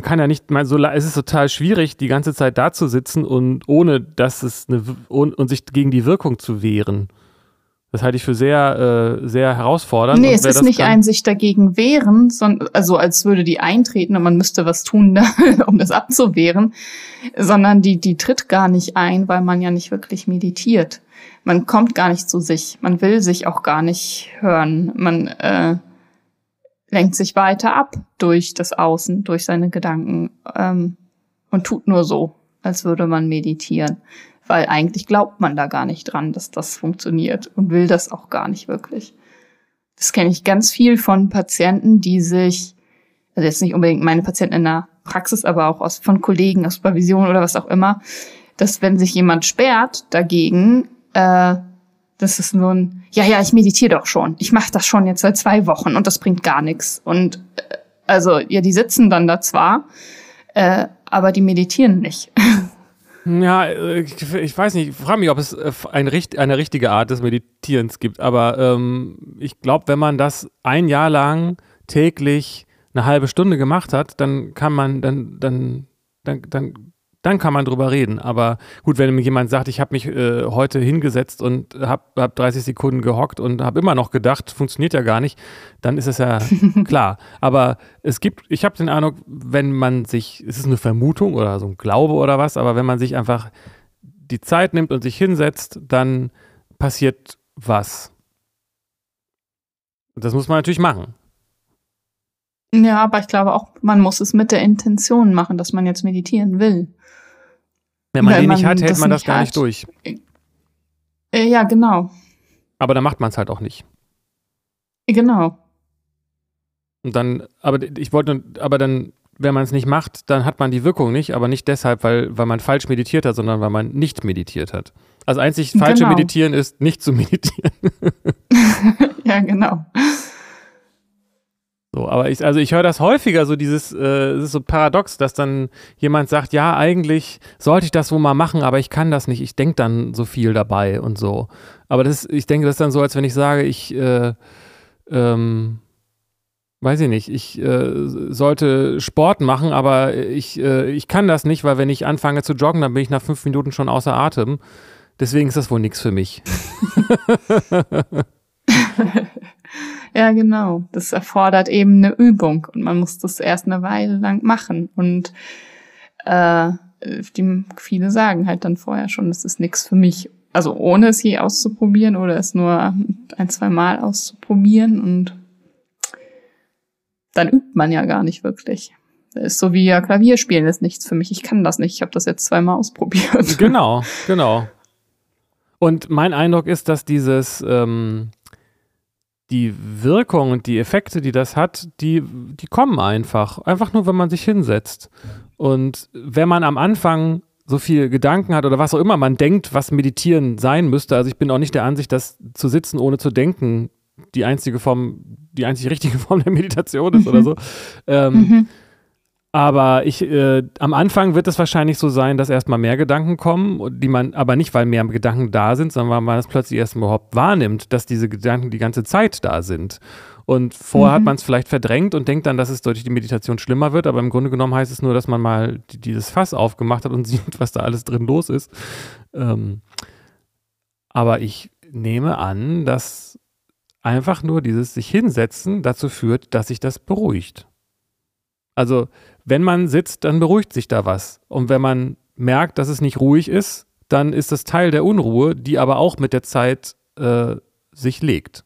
man kann ja nicht mal so, es ist total schwierig, die ganze Zeit da zu sitzen und ohne dass es eine, und, und sich gegen die Wirkung zu wehren. Das halte ich für sehr, äh, sehr herausfordernd. Nee, es ist nicht ein sich dagegen wehren, sondern, also als würde die eintreten und man müsste was tun, um das abzuwehren, sondern die, die tritt gar nicht ein, weil man ja nicht wirklich meditiert. Man kommt gar nicht zu sich. Man will sich auch gar nicht hören. Man, äh, lenkt sich weiter ab durch das Außen, durch seine Gedanken ähm, und tut nur so, als würde man meditieren. Weil eigentlich glaubt man da gar nicht dran, dass das funktioniert und will das auch gar nicht wirklich. Das kenne ich ganz viel von Patienten, die sich, also jetzt nicht unbedingt meine Patienten in der Praxis, aber auch aus, von Kollegen aus Supervision oder was auch immer, dass wenn sich jemand sperrt dagegen, äh, das ist nur ein, ja, ja, ich meditiere doch schon. Ich mache das schon jetzt seit zwei Wochen und das bringt gar nichts. Und äh, also, ja, die sitzen dann da zwar, äh, aber die meditieren nicht. Ja, äh, ich, weiß nicht, ich frage mich, ob es äh, ein, eine richtige Art des Meditierens gibt, aber ähm, ich glaube, wenn man das ein Jahr lang täglich eine halbe Stunde gemacht hat, dann kann man, dann, dann, dann, dann dann kann man drüber reden. Aber gut, wenn mir jemand sagt, ich habe mich äh, heute hingesetzt und habe hab 30 Sekunden gehockt und habe immer noch gedacht, funktioniert ja gar nicht, dann ist es ja klar. Aber es gibt, ich habe den Eindruck, wenn man sich, es ist eine Vermutung oder so ein Glaube oder was, aber wenn man sich einfach die Zeit nimmt und sich hinsetzt, dann passiert was. Das muss man natürlich machen. Ja, aber ich glaube auch, man muss es mit der Intention machen, dass man jetzt meditieren will. Wenn man Wenn den nicht hat, hält man das gar hat. nicht durch. Äh, ja, genau. Aber dann macht man es halt auch nicht. Genau. Und dann, aber ich wollte, aber dann, wenn man es nicht macht, dann hat man die Wirkung nicht, aber nicht deshalb, weil, weil man falsch meditiert hat, sondern weil man nicht meditiert hat. Also einzig falsche genau. Meditieren ist, nicht zu meditieren. ja, genau. So, aber ich, also ich höre das häufiger, so dieses, äh, es ist so paradox, dass dann jemand sagt, ja, eigentlich sollte ich das wohl mal machen, aber ich kann das nicht, ich denke dann so viel dabei und so. Aber das, ich denke, das ist dann so, als wenn ich sage, ich, äh, ähm, weiß ich nicht, ich äh, sollte Sport machen, aber ich, äh, ich kann das nicht, weil wenn ich anfange zu joggen, dann bin ich nach fünf Minuten schon außer Atem. Deswegen ist das wohl nichts für mich. ja, genau. Das erfordert eben eine Übung und man muss das erst eine Weile lang machen. Und äh, die, viele sagen halt dann vorher schon, das ist nichts für mich. Also ohne es je auszuprobieren oder es nur ein, zwei Mal auszuprobieren und dann übt man ja gar nicht wirklich. Das ist so wie ja Klavierspielen ist nichts für mich. Ich kann das nicht. Ich habe das jetzt zweimal ausprobiert. Genau, genau. Und mein Eindruck ist, dass dieses ähm, die Wirkung und die Effekte, die das hat, die, die kommen einfach. Einfach nur, wenn man sich hinsetzt. Und wenn man am Anfang so viel Gedanken hat oder was auch immer man denkt, was Meditieren sein müsste. Also ich bin auch nicht der Ansicht, dass zu sitzen ohne zu denken die einzige Form, die einzig richtige Form der Meditation ist mhm. oder so. Ähm, mhm. Aber ich, äh, am Anfang wird es wahrscheinlich so sein, dass erstmal mehr Gedanken kommen, die man, aber nicht, weil mehr Gedanken da sind, sondern weil man es plötzlich erstmal überhaupt wahrnimmt, dass diese Gedanken die ganze Zeit da sind. Und vorher mhm. hat man es vielleicht verdrängt und denkt dann, dass es durch die Meditation schlimmer wird, aber im Grunde genommen heißt es nur, dass man mal die, dieses Fass aufgemacht hat und sieht, was da alles drin los ist. Ähm, aber ich nehme an, dass einfach nur dieses sich hinsetzen dazu führt, dass sich das beruhigt. Also, wenn man sitzt, dann beruhigt sich da was. Und wenn man merkt, dass es nicht ruhig ist, dann ist das Teil der Unruhe, die aber auch mit der Zeit äh, sich legt.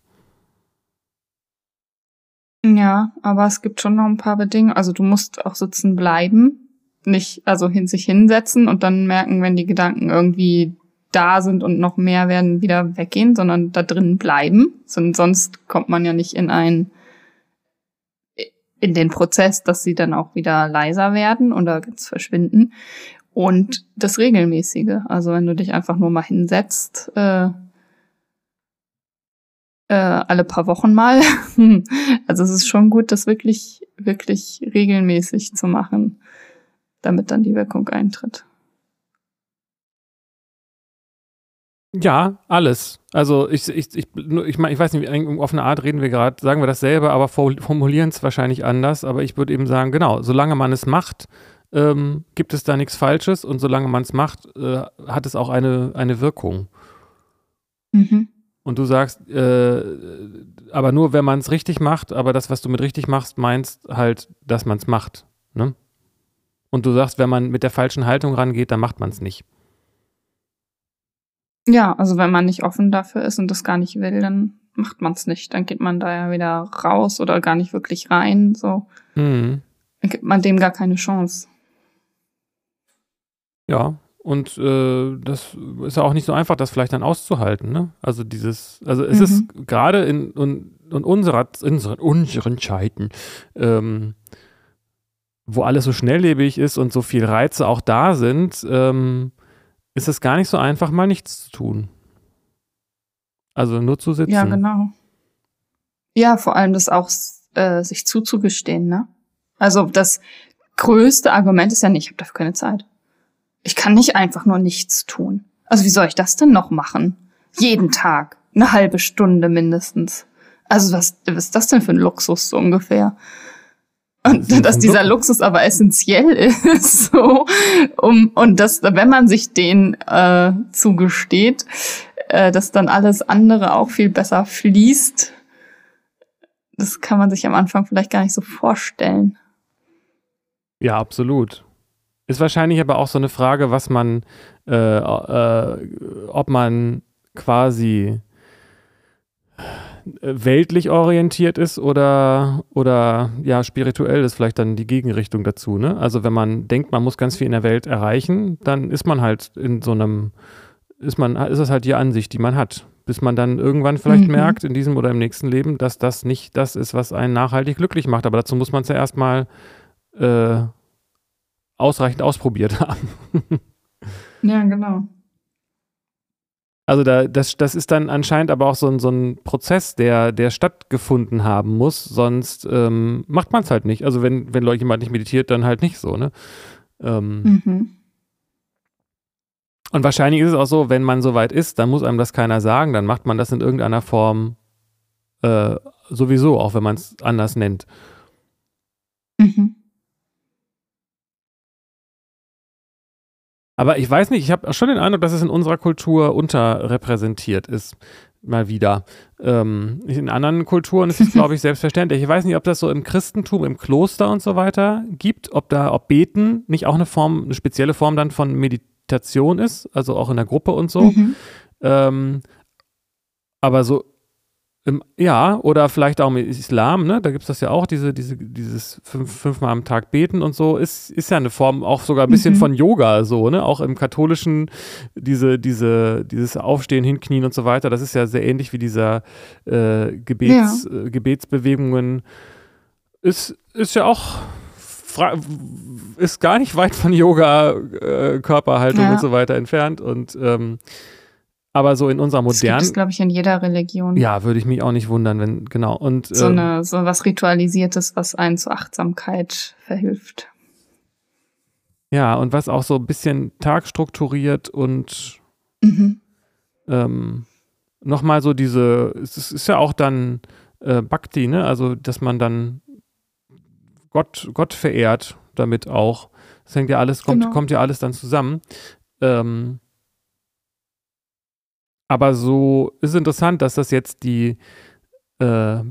Ja, aber es gibt schon noch ein paar Bedingungen. Also du musst auch sitzen bleiben, nicht also hin sich hinsetzen und dann merken, wenn die Gedanken irgendwie da sind und noch mehr werden wieder weggehen, sondern da drin bleiben. Sonst kommt man ja nicht in ein in den Prozess, dass sie dann auch wieder leiser werden oder ganz verschwinden. Und das Regelmäßige. Also wenn du dich einfach nur mal hinsetzt, äh, äh, alle paar Wochen mal. also es ist schon gut, das wirklich, wirklich regelmäßig zu machen, damit dann die Wirkung eintritt. Ja, alles. Also ich, ich, ich, ich, mein, ich weiß nicht, auf eine Art reden wir gerade, sagen wir dasselbe, aber formulieren es wahrscheinlich anders. Aber ich würde eben sagen, genau, solange man es macht, ähm, gibt es da nichts Falsches und solange man es macht, äh, hat es auch eine, eine Wirkung. Mhm. Und du sagst, äh, aber nur wenn man es richtig macht, aber das, was du mit richtig machst, meinst halt, dass man es macht. Ne? Und du sagst, wenn man mit der falschen Haltung rangeht, dann macht man es nicht. Ja, also wenn man nicht offen dafür ist und das gar nicht will, dann macht man es nicht. Dann geht man da ja wieder raus oder gar nicht wirklich rein. So. Mhm. Dann gibt man dem gar keine Chance. Ja, und äh, das ist ja auch nicht so einfach, das vielleicht dann auszuhalten. Ne? Also dieses, also es mhm. ist gerade in, in, in, unserer, in unseren Zeiten, ähm, wo alles so schnelllebig ist und so viel Reize auch da sind, ähm, ist es gar nicht so einfach, mal nichts zu tun. Also nur zu sitzen. Ja, genau. Ja, vor allem das auch äh, sich zuzugestehen, ne? Also das größte Argument ist ja nicht, ich habe dafür keine Zeit. Ich kann nicht einfach nur nichts tun. Also wie soll ich das denn noch machen? Jeden Tag. Eine halbe Stunde mindestens. Also was, was ist das denn für ein Luxus so ungefähr? Und das dass dieser Luxus aber essentiell ist, so, um, und dass, wenn man sich den äh, zugesteht, äh, dass dann alles andere auch viel besser fließt, das kann man sich am Anfang vielleicht gar nicht so vorstellen. Ja, absolut. Ist wahrscheinlich aber auch so eine Frage, was man, äh, äh, ob man quasi weltlich orientiert ist oder, oder ja, spirituell ist vielleicht dann die Gegenrichtung dazu. Ne? Also wenn man denkt, man muss ganz viel in der Welt erreichen, dann ist man halt in so einem, ist man, ist das halt die Ansicht, die man hat. Bis man dann irgendwann vielleicht mhm. merkt, in diesem oder im nächsten Leben, dass das nicht das ist, was einen nachhaltig glücklich macht. Aber dazu muss man es ja erstmal äh, ausreichend ausprobiert haben. ja, genau. Also da, das, das ist dann anscheinend aber auch so ein, so ein Prozess, der, der stattgefunden haben muss, sonst ähm, macht man es halt nicht. Also wenn, wenn Leute jemand nicht meditiert, dann halt nicht so, ne? Ähm, mhm. Und wahrscheinlich ist es auch so, wenn man so weit ist, dann muss einem das keiner sagen, dann macht man das in irgendeiner Form äh, sowieso, auch wenn man es anders nennt. Mhm. Aber ich weiß nicht, ich habe schon den Eindruck, dass es in unserer Kultur unterrepräsentiert ist. Mal wieder. Ähm, in anderen Kulturen ist es, glaube ich, selbstverständlich. Ich weiß nicht, ob das so im Christentum, im Kloster und so weiter gibt, ob da, ob Beten nicht auch eine Form, eine spezielle Form dann von Meditation ist, also auch in der Gruppe und so. Mhm. Ähm, aber so im, ja, oder vielleicht auch im Islam, ne? Da gibt es das ja auch, diese, diese, dieses fünf, fünfmal am Tag beten und so, ist, ist ja eine Form auch sogar ein bisschen Mhm. von Yoga, so, ne? Auch im katholischen, diese, diese, dieses Aufstehen, Hinknien und so weiter, das ist ja sehr ähnlich wie dieser äh, Gebets, äh, Gebetsbewegungen. Ist, ist ja auch ist gar nicht weit von Yoga, äh, Körperhaltung Ja. und so weiter entfernt. Und ähm, aber so in unserer Das modernen es, glaube ich, in jeder Religion. ja, würde ich mich auch nicht wundern, wenn, genau. Und So, ähm, eine, so was Ritualisiertes, was einen zur Achtsamkeit verhilft. ja, und was auch so ein bisschen tagstrukturiert und Mhm. ähm, nochmal so diese, es ist, ist ja auch dann äh, Bhakti, ne? Also, dass man dann Gott, Gott verehrt damit auch. Das hängt ja alles, kommt, Genau. kommt ja alles dann zusammen. Ähm, aber so ist interessant, dass das jetzt die äh,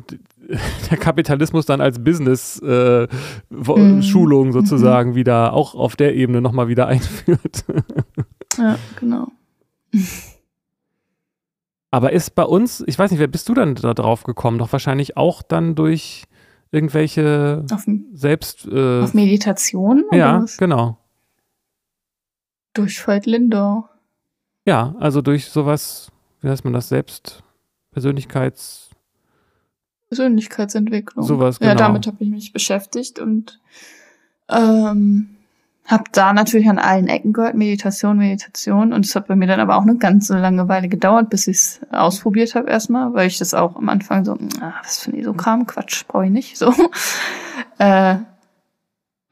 der Kapitalismus dann als Business-Schulung äh, Mhm. Schulung sozusagen wieder auch auf der Ebene nochmal wieder einführt. Ja, genau. Aber ist bei uns, ich weiß nicht, wer bist du dann da drauf gekommen? Doch wahrscheinlich auch dann durch irgendwelche Auf, selbst. Äh, auf Meditation? oder ja, genau. Durch Veit Lindau. Ja, also durch sowas, wie heißt man das, selbst Persönlichkeits. Persönlichkeitsentwicklung. Sowas, Ja, genau. damit habe ich mich beschäftigt und ähm, habe da natürlich an allen Ecken gehört, Meditation, Meditation. Und es hat bei mir dann aber auch eine ganze lange Weile gedauert, bis ich es ausprobiert habe erstmal, weil ich das auch am Anfang so, ah, was für ein so Kram, Quatsch, brauche ich nicht. So. Äh,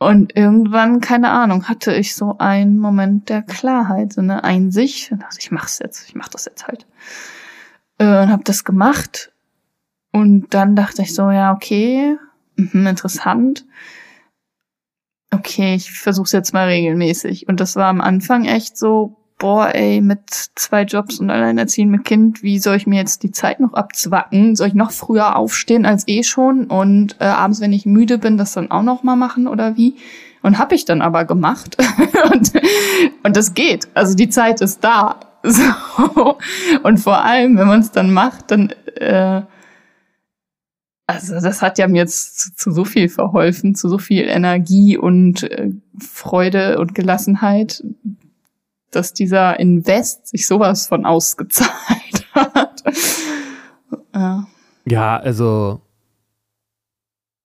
und irgendwann, keine Ahnung, hatte ich so einen Moment der Klarheit, so eine Einsicht. Und dachte, ich mach's jetzt, ich mach das jetzt halt. Äh, und habe das gemacht. Und dann dachte ich so, ja, okay, mhm, interessant. Okay, ich versuch's jetzt mal regelmäßig. Und das war am Anfang echt so, boah, ey, mit zwei Jobs und alleinerziehend mit Kind, wie soll ich mir jetzt die Zeit noch abzwacken? Soll ich noch früher aufstehen als eh schon und äh, abends, wenn ich müde bin, das dann auch noch mal machen oder wie? Und hab ich dann aber gemacht. und, und das geht. Also die Zeit ist da. So. Und vor allem, wenn man es dann macht, dann äh, also das hat ja mir jetzt zu, zu so viel verholfen, zu so viel Energie und äh, Freude und Gelassenheit, dass dieser Invest sich sowas von ausgezahlt hat. ja. Ja, also.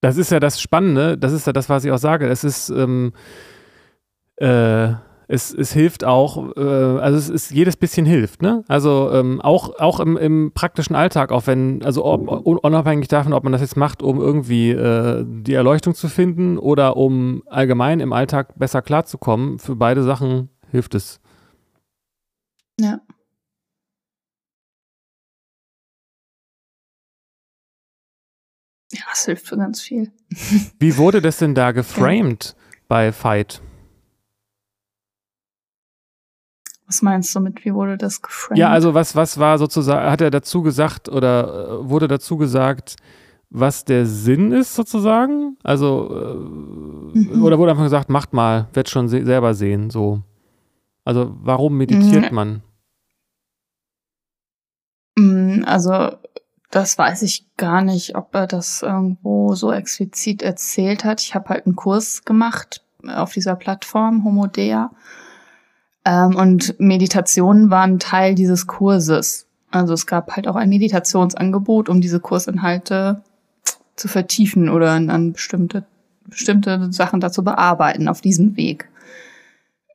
Das ist ja das Spannende, das ist ja das, was ich auch sage. Es ist, ähm, äh, es, es hilft auch, äh, also es ist jedes bisschen hilft, ne? Also ähm, auch, auch im, im praktischen Alltag, auch wenn, also ob, un- unabhängig davon, ob man das jetzt macht, um irgendwie äh, die Erleuchtung zu finden oder um allgemein im Alltag besser klarzukommen, für beide Sachen hilft es. Ja. Ja, es hilft für ganz viel. Wie wurde das denn da geframed bei Fight? Was meinst du mit, wie wurde das geframed? Ja, also was, was war sozusagen, hat er dazu gesagt oder äh, wurde dazu gesagt, was der Sinn ist sozusagen? Also, äh, Mhm. oder wurde einfach gesagt, macht mal, wird schon se selber sehen, so. Also, warum meditiert Mhm. man? Mm, Also, das weiß ich gar nicht, ob er das irgendwo so explizit erzählt hat. Ich habe halt einen Kurs gemacht auf dieser Plattform, Homodea. Ähm, und Meditationen waren Teil dieses Kurses. Also es gab halt auch ein Meditationsangebot, um diese Kursinhalte zu vertiefen oder an, bestimmte, bestimmte Sachen dazu bearbeiten auf diesem Weg.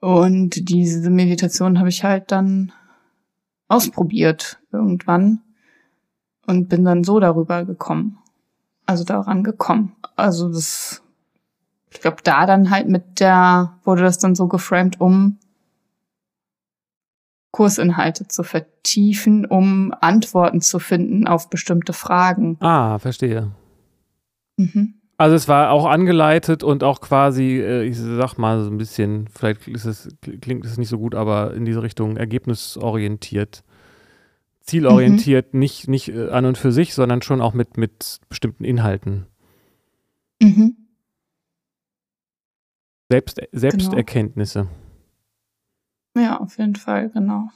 Und diese Meditation habe ich halt dann ausprobiert irgendwann und bin dann so darüber gekommen. Also daran gekommen. Also das, ich glaube, da dann halt mit der, wurde das dann so geframed um, Kursinhalte zu vertiefen, um Antworten zu finden auf bestimmte Fragen. Ah, verstehe. Mhm. Also es war auch angeleitet und auch quasi, äh, ich sag mal so ein bisschen, vielleicht ist es, klingt es nicht so gut, aber in diese Richtung ergebnisorientiert, zielorientiert, mhm. nicht, nicht äh, an und für sich, sondern schon auch mit, mit bestimmten Inhalten. Mhm. Selbst, Selbsterkenntnisse. Genau. Ja, auf jeden Fall, genau.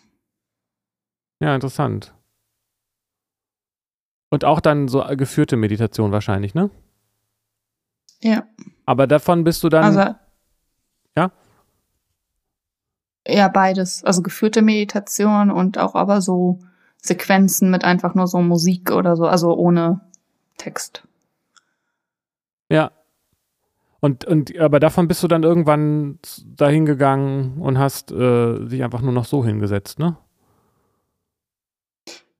Ja, interessant. Und auch dann so geführte Meditation wahrscheinlich, ne? Ja. Aber davon bist du dann. Also, ja? Ja, beides. Also geführte Meditation und auch aber so Sequenzen mit einfach nur so Musik oder so, also ohne Text. Ja. Und, und aber davon bist du dann irgendwann dahin gegangen und hast äh, dich einfach nur noch so hingesetzt, ne?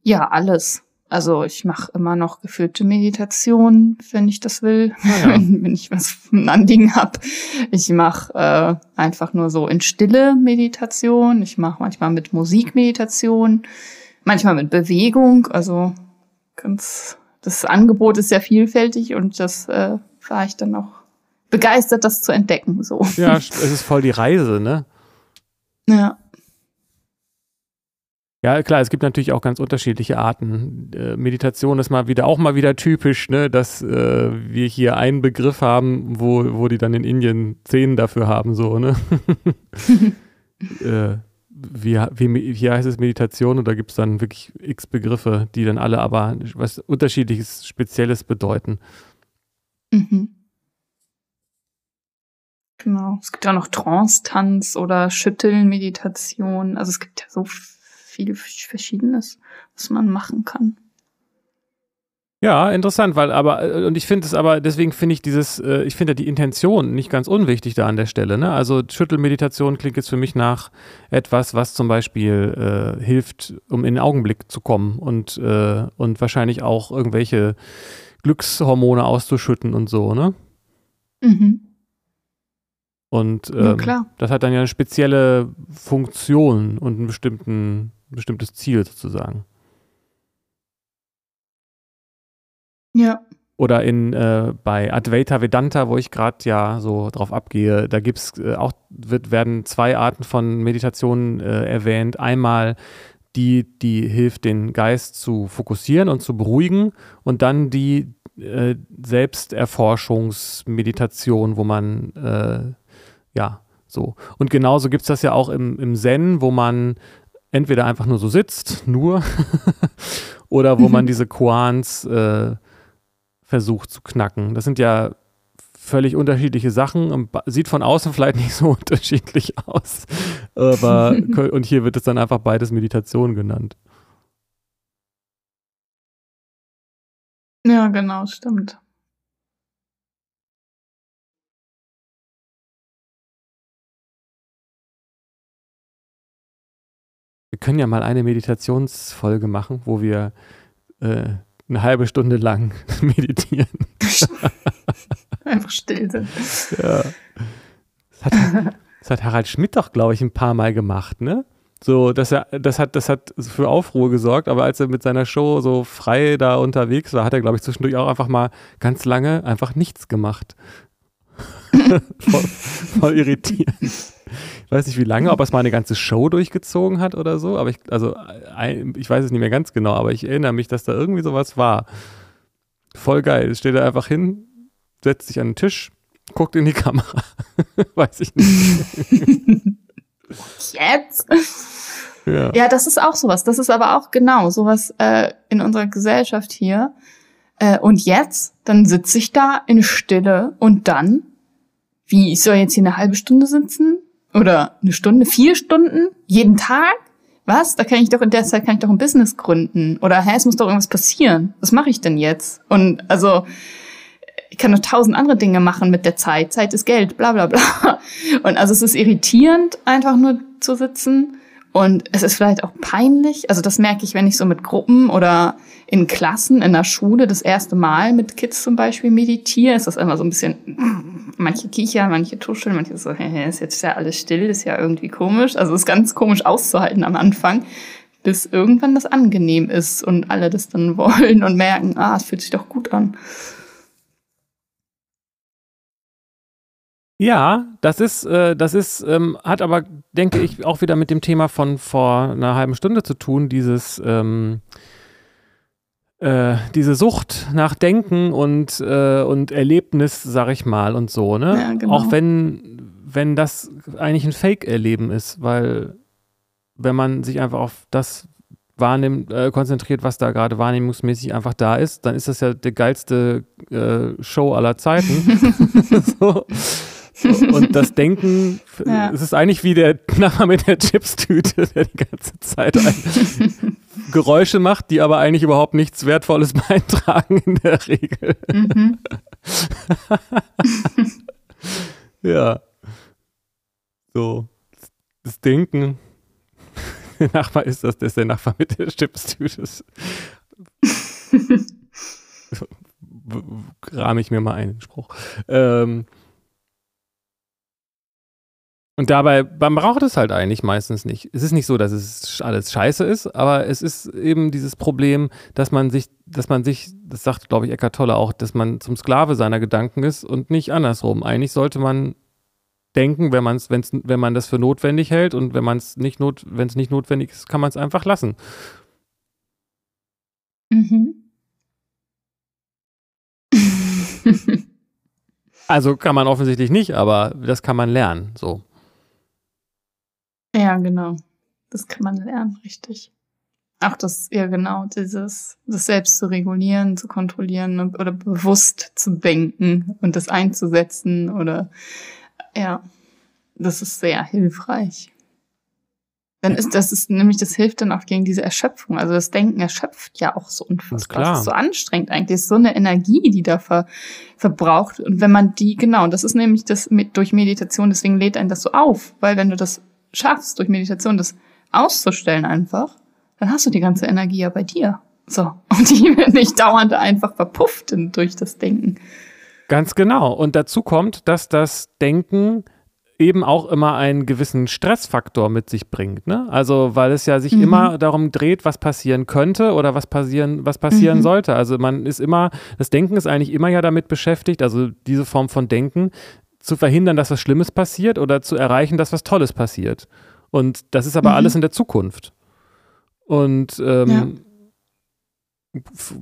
Ja, alles. Also ich mache immer noch geführte Meditation, wenn ich das will, ah, ja. wenn, ich was ein Anliegen habe. Ich mache äh, einfach nur so in Stille Meditation. Ich mache manchmal mit Musik Meditation, manchmal mit Bewegung. Also ganz, das Angebot ist sehr vielfältig und das äh, war ich dann auch begeistert, das zu entdecken. So. Ja, es ist voll die Reise, ne? Ja. Ja, klar, es gibt natürlich auch ganz unterschiedliche Arten. Äh, Meditation ist mal wieder auch mal wieder typisch, ne, dass äh, wir hier einen Begriff haben, wo, wo die dann in Indien zehn dafür haben, so, ne? äh, wie, wie, hier heißt es Meditation und da gibt es dann wirklich x Begriffe, die dann alle aber was unterschiedliches, Spezielles bedeuten. Mhm. Genau. Es gibt auch noch Trance-Tanz oder Schütteln-Meditation. Also es gibt ja so viel Verschiedenes, was man machen kann. Ja, interessant, weil aber, äh, und ich finde es aber, deswegen finde ich dieses, äh, ich finde ja die Intention nicht ganz unwichtig da an der Stelle. Ne? Also Schüttelmeditation klingt jetzt für mich nach etwas, was zum Beispiel äh, hilft, um in den Augenblick zu kommen und, äh, und wahrscheinlich auch irgendwelche Glückshormone auszuschütten und so, ne? Mhm. Und ähm, ja, das hat dann ja eine spezielle Funktion und ein bestimmtes Ziel sozusagen. Ja. Oder in äh, bei Advaita Vedanta, wo ich gerade ja so drauf abgehe, da gibt es äh, auch, wird, werden zwei Arten von Meditationen äh, erwähnt. Einmal die, die hilft, den Geist zu fokussieren und zu beruhigen und dann die äh, Selbsterforschungsmeditation, wo man äh, ja so. Und genauso gibt es das ja auch im, im Zen, wo man entweder einfach nur so sitzt, nur, oder wo man diese Koans äh, versucht zu knacken. Das sind ja völlig unterschiedliche Sachen. Sieht von außen vielleicht nicht so unterschiedlich aus. Aber, und hier wird es dann einfach beides Meditation genannt. Ja, genau, stimmt. Wir können ja mal eine Meditationsfolge machen, wo wir äh, eine halbe Stunde lang meditieren. Einfach still sind. Ja. Das hat, das hat Harald Schmidt doch, glaube ich, ein paar Mal gemacht, ne? So, dass er, das hat, das hat für Aufruhr gesorgt, aber als er mit seiner Show so frei da unterwegs war, hat er, glaube ich, zwischendurch auch einfach mal ganz lange einfach nichts gemacht. voll, voll irritierend ich weiß nicht wie lange, ob er es mal eine ganze Show durchgezogen hat oder so, aber ich, also, ich weiß es nicht mehr ganz genau, aber ich erinnere mich, dass da irgendwie sowas war. Voll geil. Steht da einfach hin, setzt sich an den Tisch, guckt in die Kamera. weiß ich nicht. Jetzt? Ja. ja, das ist auch sowas. Das ist aber auch genau sowas äh, in unserer Gesellschaft hier. Äh, und jetzt, dann sitze ich da in Stille und dann, wie, ich soll jetzt hier eine halbe Stunde sitzen? Oder eine Stunde, vier Stunden? Jeden Tag? Was? Da kann ich doch in der Zeit kann ich doch ein Business gründen. Oder hä, es muss doch irgendwas passieren. Was mache ich denn jetzt? Und also ich kann noch tausend andere Dinge machen mit der Zeit. Zeit ist Geld, bla bla bla. Und also es ist irritierend, einfach nur zu sitzen. Und es ist vielleicht auch peinlich. Also das merke ich, wenn ich so mit Gruppen oder in Klassen in der Schule das erste Mal mit Kids zum Beispiel meditiere. Ist das immer so ein bisschen, manche kichern, manche tuscheln, manche so, hey, ist jetzt ja alles still, ist ja irgendwie komisch. Also es ist ganz komisch auszuhalten am Anfang, bis irgendwann das angenehm ist und alle das dann wollen und merken, ah, es fühlt sich doch gut an. Ja, das ist, äh, das ist, ähm, hat aber, denke ich, auch wieder mit dem Thema von vor einer halben Stunde zu tun, dieses, ähm, äh, diese Sucht nach Denken und, äh, und Erlebnis, sag ich mal, und so, ne? Ja, genau. Auch wenn, wenn das eigentlich ein Fake-Erleben ist, weil wenn man sich einfach auf das wahrnimmt, äh, konzentriert, was da gerade wahrnehmungsmäßig einfach da ist, dann ist das ja die geilste äh, Show aller Zeiten. so. Und das Denken, ja. es ist eigentlich wie der Knapper mit der Chipstüte, der die ganze Zeit Geräusche macht, die aber eigentlich überhaupt nichts Wertvolles beitragen in der Regel. Mhm. ja. So. Das Denken. Der Nachbar ist das, der ist der Nachbar mit der Chipstüte. Rahme ich mir mal einen Spruch. Ähm, und dabei, man braucht es halt eigentlich meistens nicht. Es ist nicht so, dass es alles scheiße ist, aber es ist eben dieses Problem, dass man sich, dass man sich, das sagt, glaube ich, Eckart Tolle auch, dass man zum Sklave seiner Gedanken ist und nicht andersrum. Eigentlich sollte man denken, wenn man es, wenn man das für notwendig hält und wenn man es nicht not, wenn es nicht notwendig ist, kann man es einfach lassen. Mhm. also kann man offensichtlich nicht, aber das kann man lernen, so. Ja, genau. Das kann man lernen, richtig. Ach, das, ja genau, dieses, das selbst zu regulieren, zu kontrollieren oder bewusst zu denken und das einzusetzen oder, ja, das ist sehr hilfreich. Dann ist, das ist nämlich, das hilft dann auch gegen diese Erschöpfung. Also das Denken erschöpft ja auch so unfassbar. Das ist so anstrengend eigentlich. Das ist so eine Energie, die da ver, verbraucht. Und wenn man die, genau, das ist nämlich das mit, durch Meditation, deswegen lädt einen das so auf. Weil wenn du das schaffst, durch Meditation das auszustellen einfach, dann hast du die ganze Energie ja bei dir. So. Und die wird nicht dauernd einfach verpufft durch das Denken. Ganz genau. Und dazu kommt, dass das Denken eben auch immer einen gewissen Stressfaktor mit sich bringt. Ne? Also, weil es ja sich mhm. immer darum dreht, was passieren könnte oder was passieren, was passieren mhm. sollte. Also, man ist immer, das Denken ist eigentlich immer ja damit beschäftigt, also diese Form von Denken, zu verhindern, dass was Schlimmes passiert oder zu erreichen, dass was Tolles passiert. Und das ist aber mhm. alles in der Zukunft. Und ähm, ja.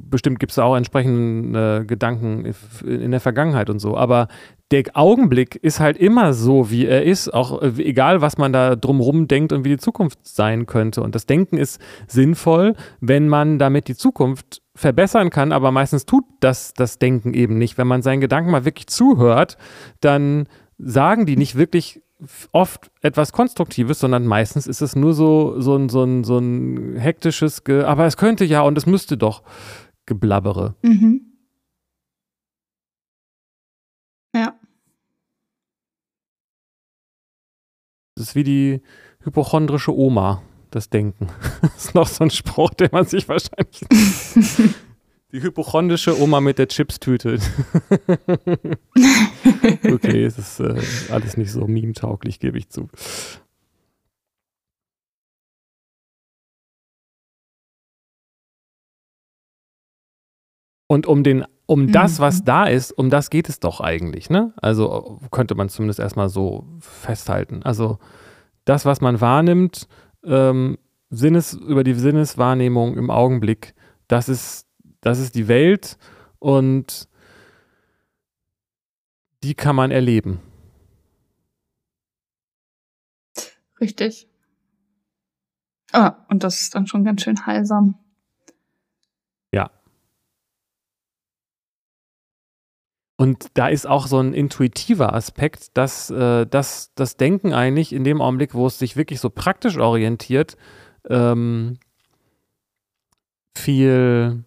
bestimmt gibt es auch entsprechende äh, Gedanken in der Vergangenheit und so. Aber der Augenblick ist halt immer so, wie er ist, auch äh, egal, was man da drumherum denkt und wie die Zukunft sein könnte. Und das Denken ist sinnvoll, wenn man damit die Zukunft verbessern kann, aber meistens tut das das Denken eben nicht. Wenn man seinen Gedanken mal wirklich zuhört, dann sagen die nicht wirklich oft etwas Konstruktives, sondern meistens ist es nur so, so, ein, so, ein, so ein hektisches, Ge aber es könnte ja und es müsste doch Geblabbere. Mhm. Ja. Das ist wie die hypochondrische Oma das Denken. Das ist noch so ein Spruch, den man sich wahrscheinlich. Die hypochondrische Oma mit der Chipstüte. okay, es ist äh, alles nicht so meme-tauglich, gebe ich zu. Und um den, um das, was mhm. da ist, um das geht es doch eigentlich, ne? Also könnte man zumindest erstmal so festhalten. Also das, was man wahrnimmt, ähm, Sinnes, über die Sinneswahrnehmung im Augenblick, das ist, das ist die Welt und die kann man erleben. Richtig. Ah, und das ist dann schon ganz schön heilsam. Ja. Und da ist auch so ein intuitiver Aspekt, dass, äh, dass das Denken eigentlich in dem Augenblick, wo es sich wirklich so praktisch orientiert, ähm, viel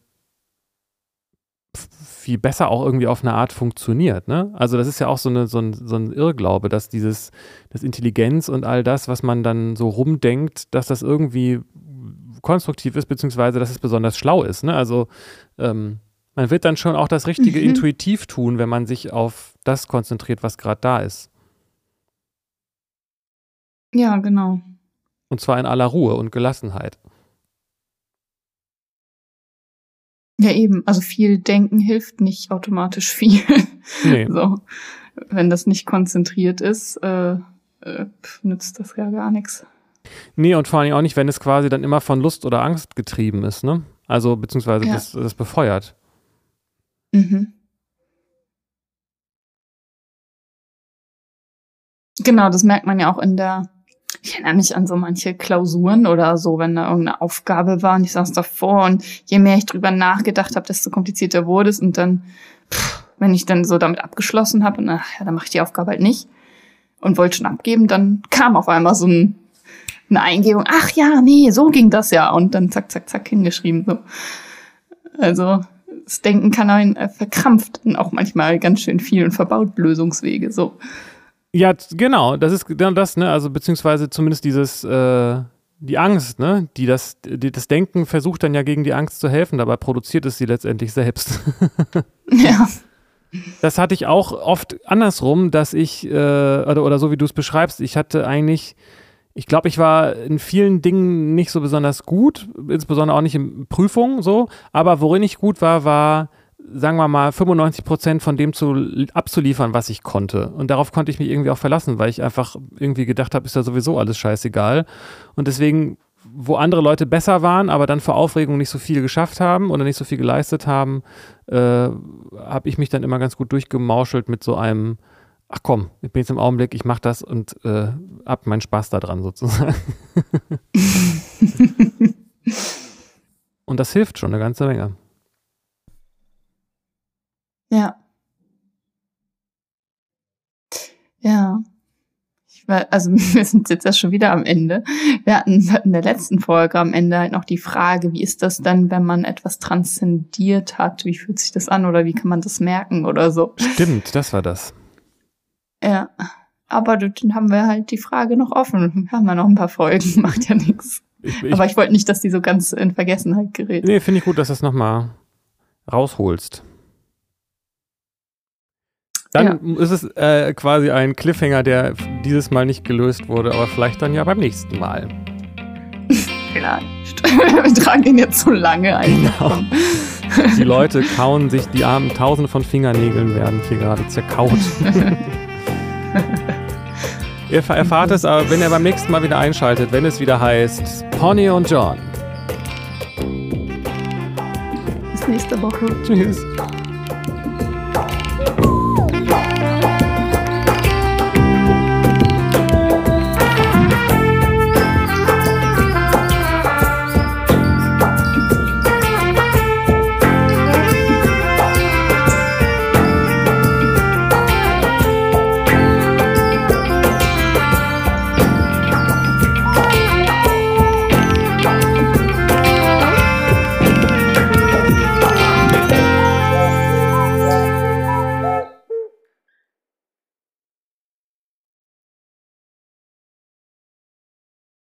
viel besser auch irgendwie auf eine Art funktioniert. Ne? Also das ist ja auch so, eine, so, ein, so ein Irrglaube, dass dieses, das Intelligenz und all das, was man dann so rumdenkt, dass das irgendwie konstruktiv ist, beziehungsweise dass es besonders schlau ist. Ne? Also ähm, man wird dann schon auch das Richtige mhm. intuitiv tun, wenn man sich auf das konzentriert, was gerade da ist. Ja, genau. Und zwar in aller Ruhe und Gelassenheit. Ja, eben. Also viel denken hilft nicht automatisch viel. Nee. So. Wenn das nicht konzentriert ist, äh, äh, nützt das ja gar nichts. Nee, und vor allem auch nicht, wenn es quasi dann immer von Lust oder Angst getrieben ist, ne? Also, beziehungsweise ja. das, das befeuert. Mhm. Genau, das merkt man ja auch in der ich erinnere mich an so manche Klausuren oder so, wenn da irgendeine Aufgabe war und ich saß davor und je mehr ich drüber nachgedacht habe, desto komplizierter wurde es und dann, pff, wenn ich dann so damit abgeschlossen habe und ach ja, dann mache ich die Aufgabe halt nicht und wollte schon abgeben, dann kam auf einmal so ein, eine Eingebung, ach ja, nee, so ging das ja und dann zack, zack, zack hingeschrieben. So. Also das Denken kann einen äh, verkrampft auch manchmal ganz schön viel und verbaut Lösungswege. So. Ja, genau, das ist genau das, ne? Also beziehungsweise zumindest dieses, äh, die Angst, ne? Die das, die, das Denken versucht dann ja gegen die Angst zu helfen, dabei produziert es sie letztendlich selbst. ja. Das hatte ich auch oft andersrum, dass ich, äh, oder, oder so wie du es beschreibst, ich hatte eigentlich, ich glaube, ich war in vielen Dingen nicht so besonders gut, insbesondere auch nicht in Prüfungen so, aber worin ich gut war, war sagen wir mal, 95 Prozent von dem zu, abzuliefern, was ich konnte. Und darauf konnte ich mich irgendwie auch verlassen, weil ich einfach irgendwie gedacht habe, ist ja sowieso alles scheißegal. Und deswegen, wo andere Leute besser waren, aber dann vor Aufregung nicht so viel geschafft haben oder nicht so viel geleistet haben, äh, habe ich mich dann immer ganz gut durchgemauschelt mit so einem, ach komm, ich bin jetzt im Augenblick, ich mache das und äh, hab meinen Spaß daran sozusagen. und das hilft schon eine ganze Menge. Ja. Ja. Ich war, also wir sind jetzt ja schon wieder am Ende. Wir hatten in der letzten Folge am Ende halt noch die Frage, wie ist das denn, wenn man etwas transzendiert hat? Wie fühlt sich das an oder wie kann man das merken oder so? Stimmt, das war das. Ja. Aber dann haben wir halt die Frage noch offen. Wir haben ja noch ein paar Folgen, macht ja nichts. Aber ich wollte nicht, dass die so ganz in Vergessenheit gerät. Nee, finde ich gut, dass du es nochmal rausholst. Dann ja. ist es äh, quasi ein Cliffhanger, der dieses Mal nicht gelöst wurde, aber vielleicht dann ja beim nächsten Mal. Vielleicht. Wir tragen ihn jetzt so lange ein. Genau. Die Leute kauen sich die armen Tausende von Fingernägeln werden hier gerade zerkaut. Ihr erfahrt es aber, wenn ihr beim nächsten Mal wieder einschaltet, wenn es wieder heißt Pony und John. Bis nächste Woche. Tschüss.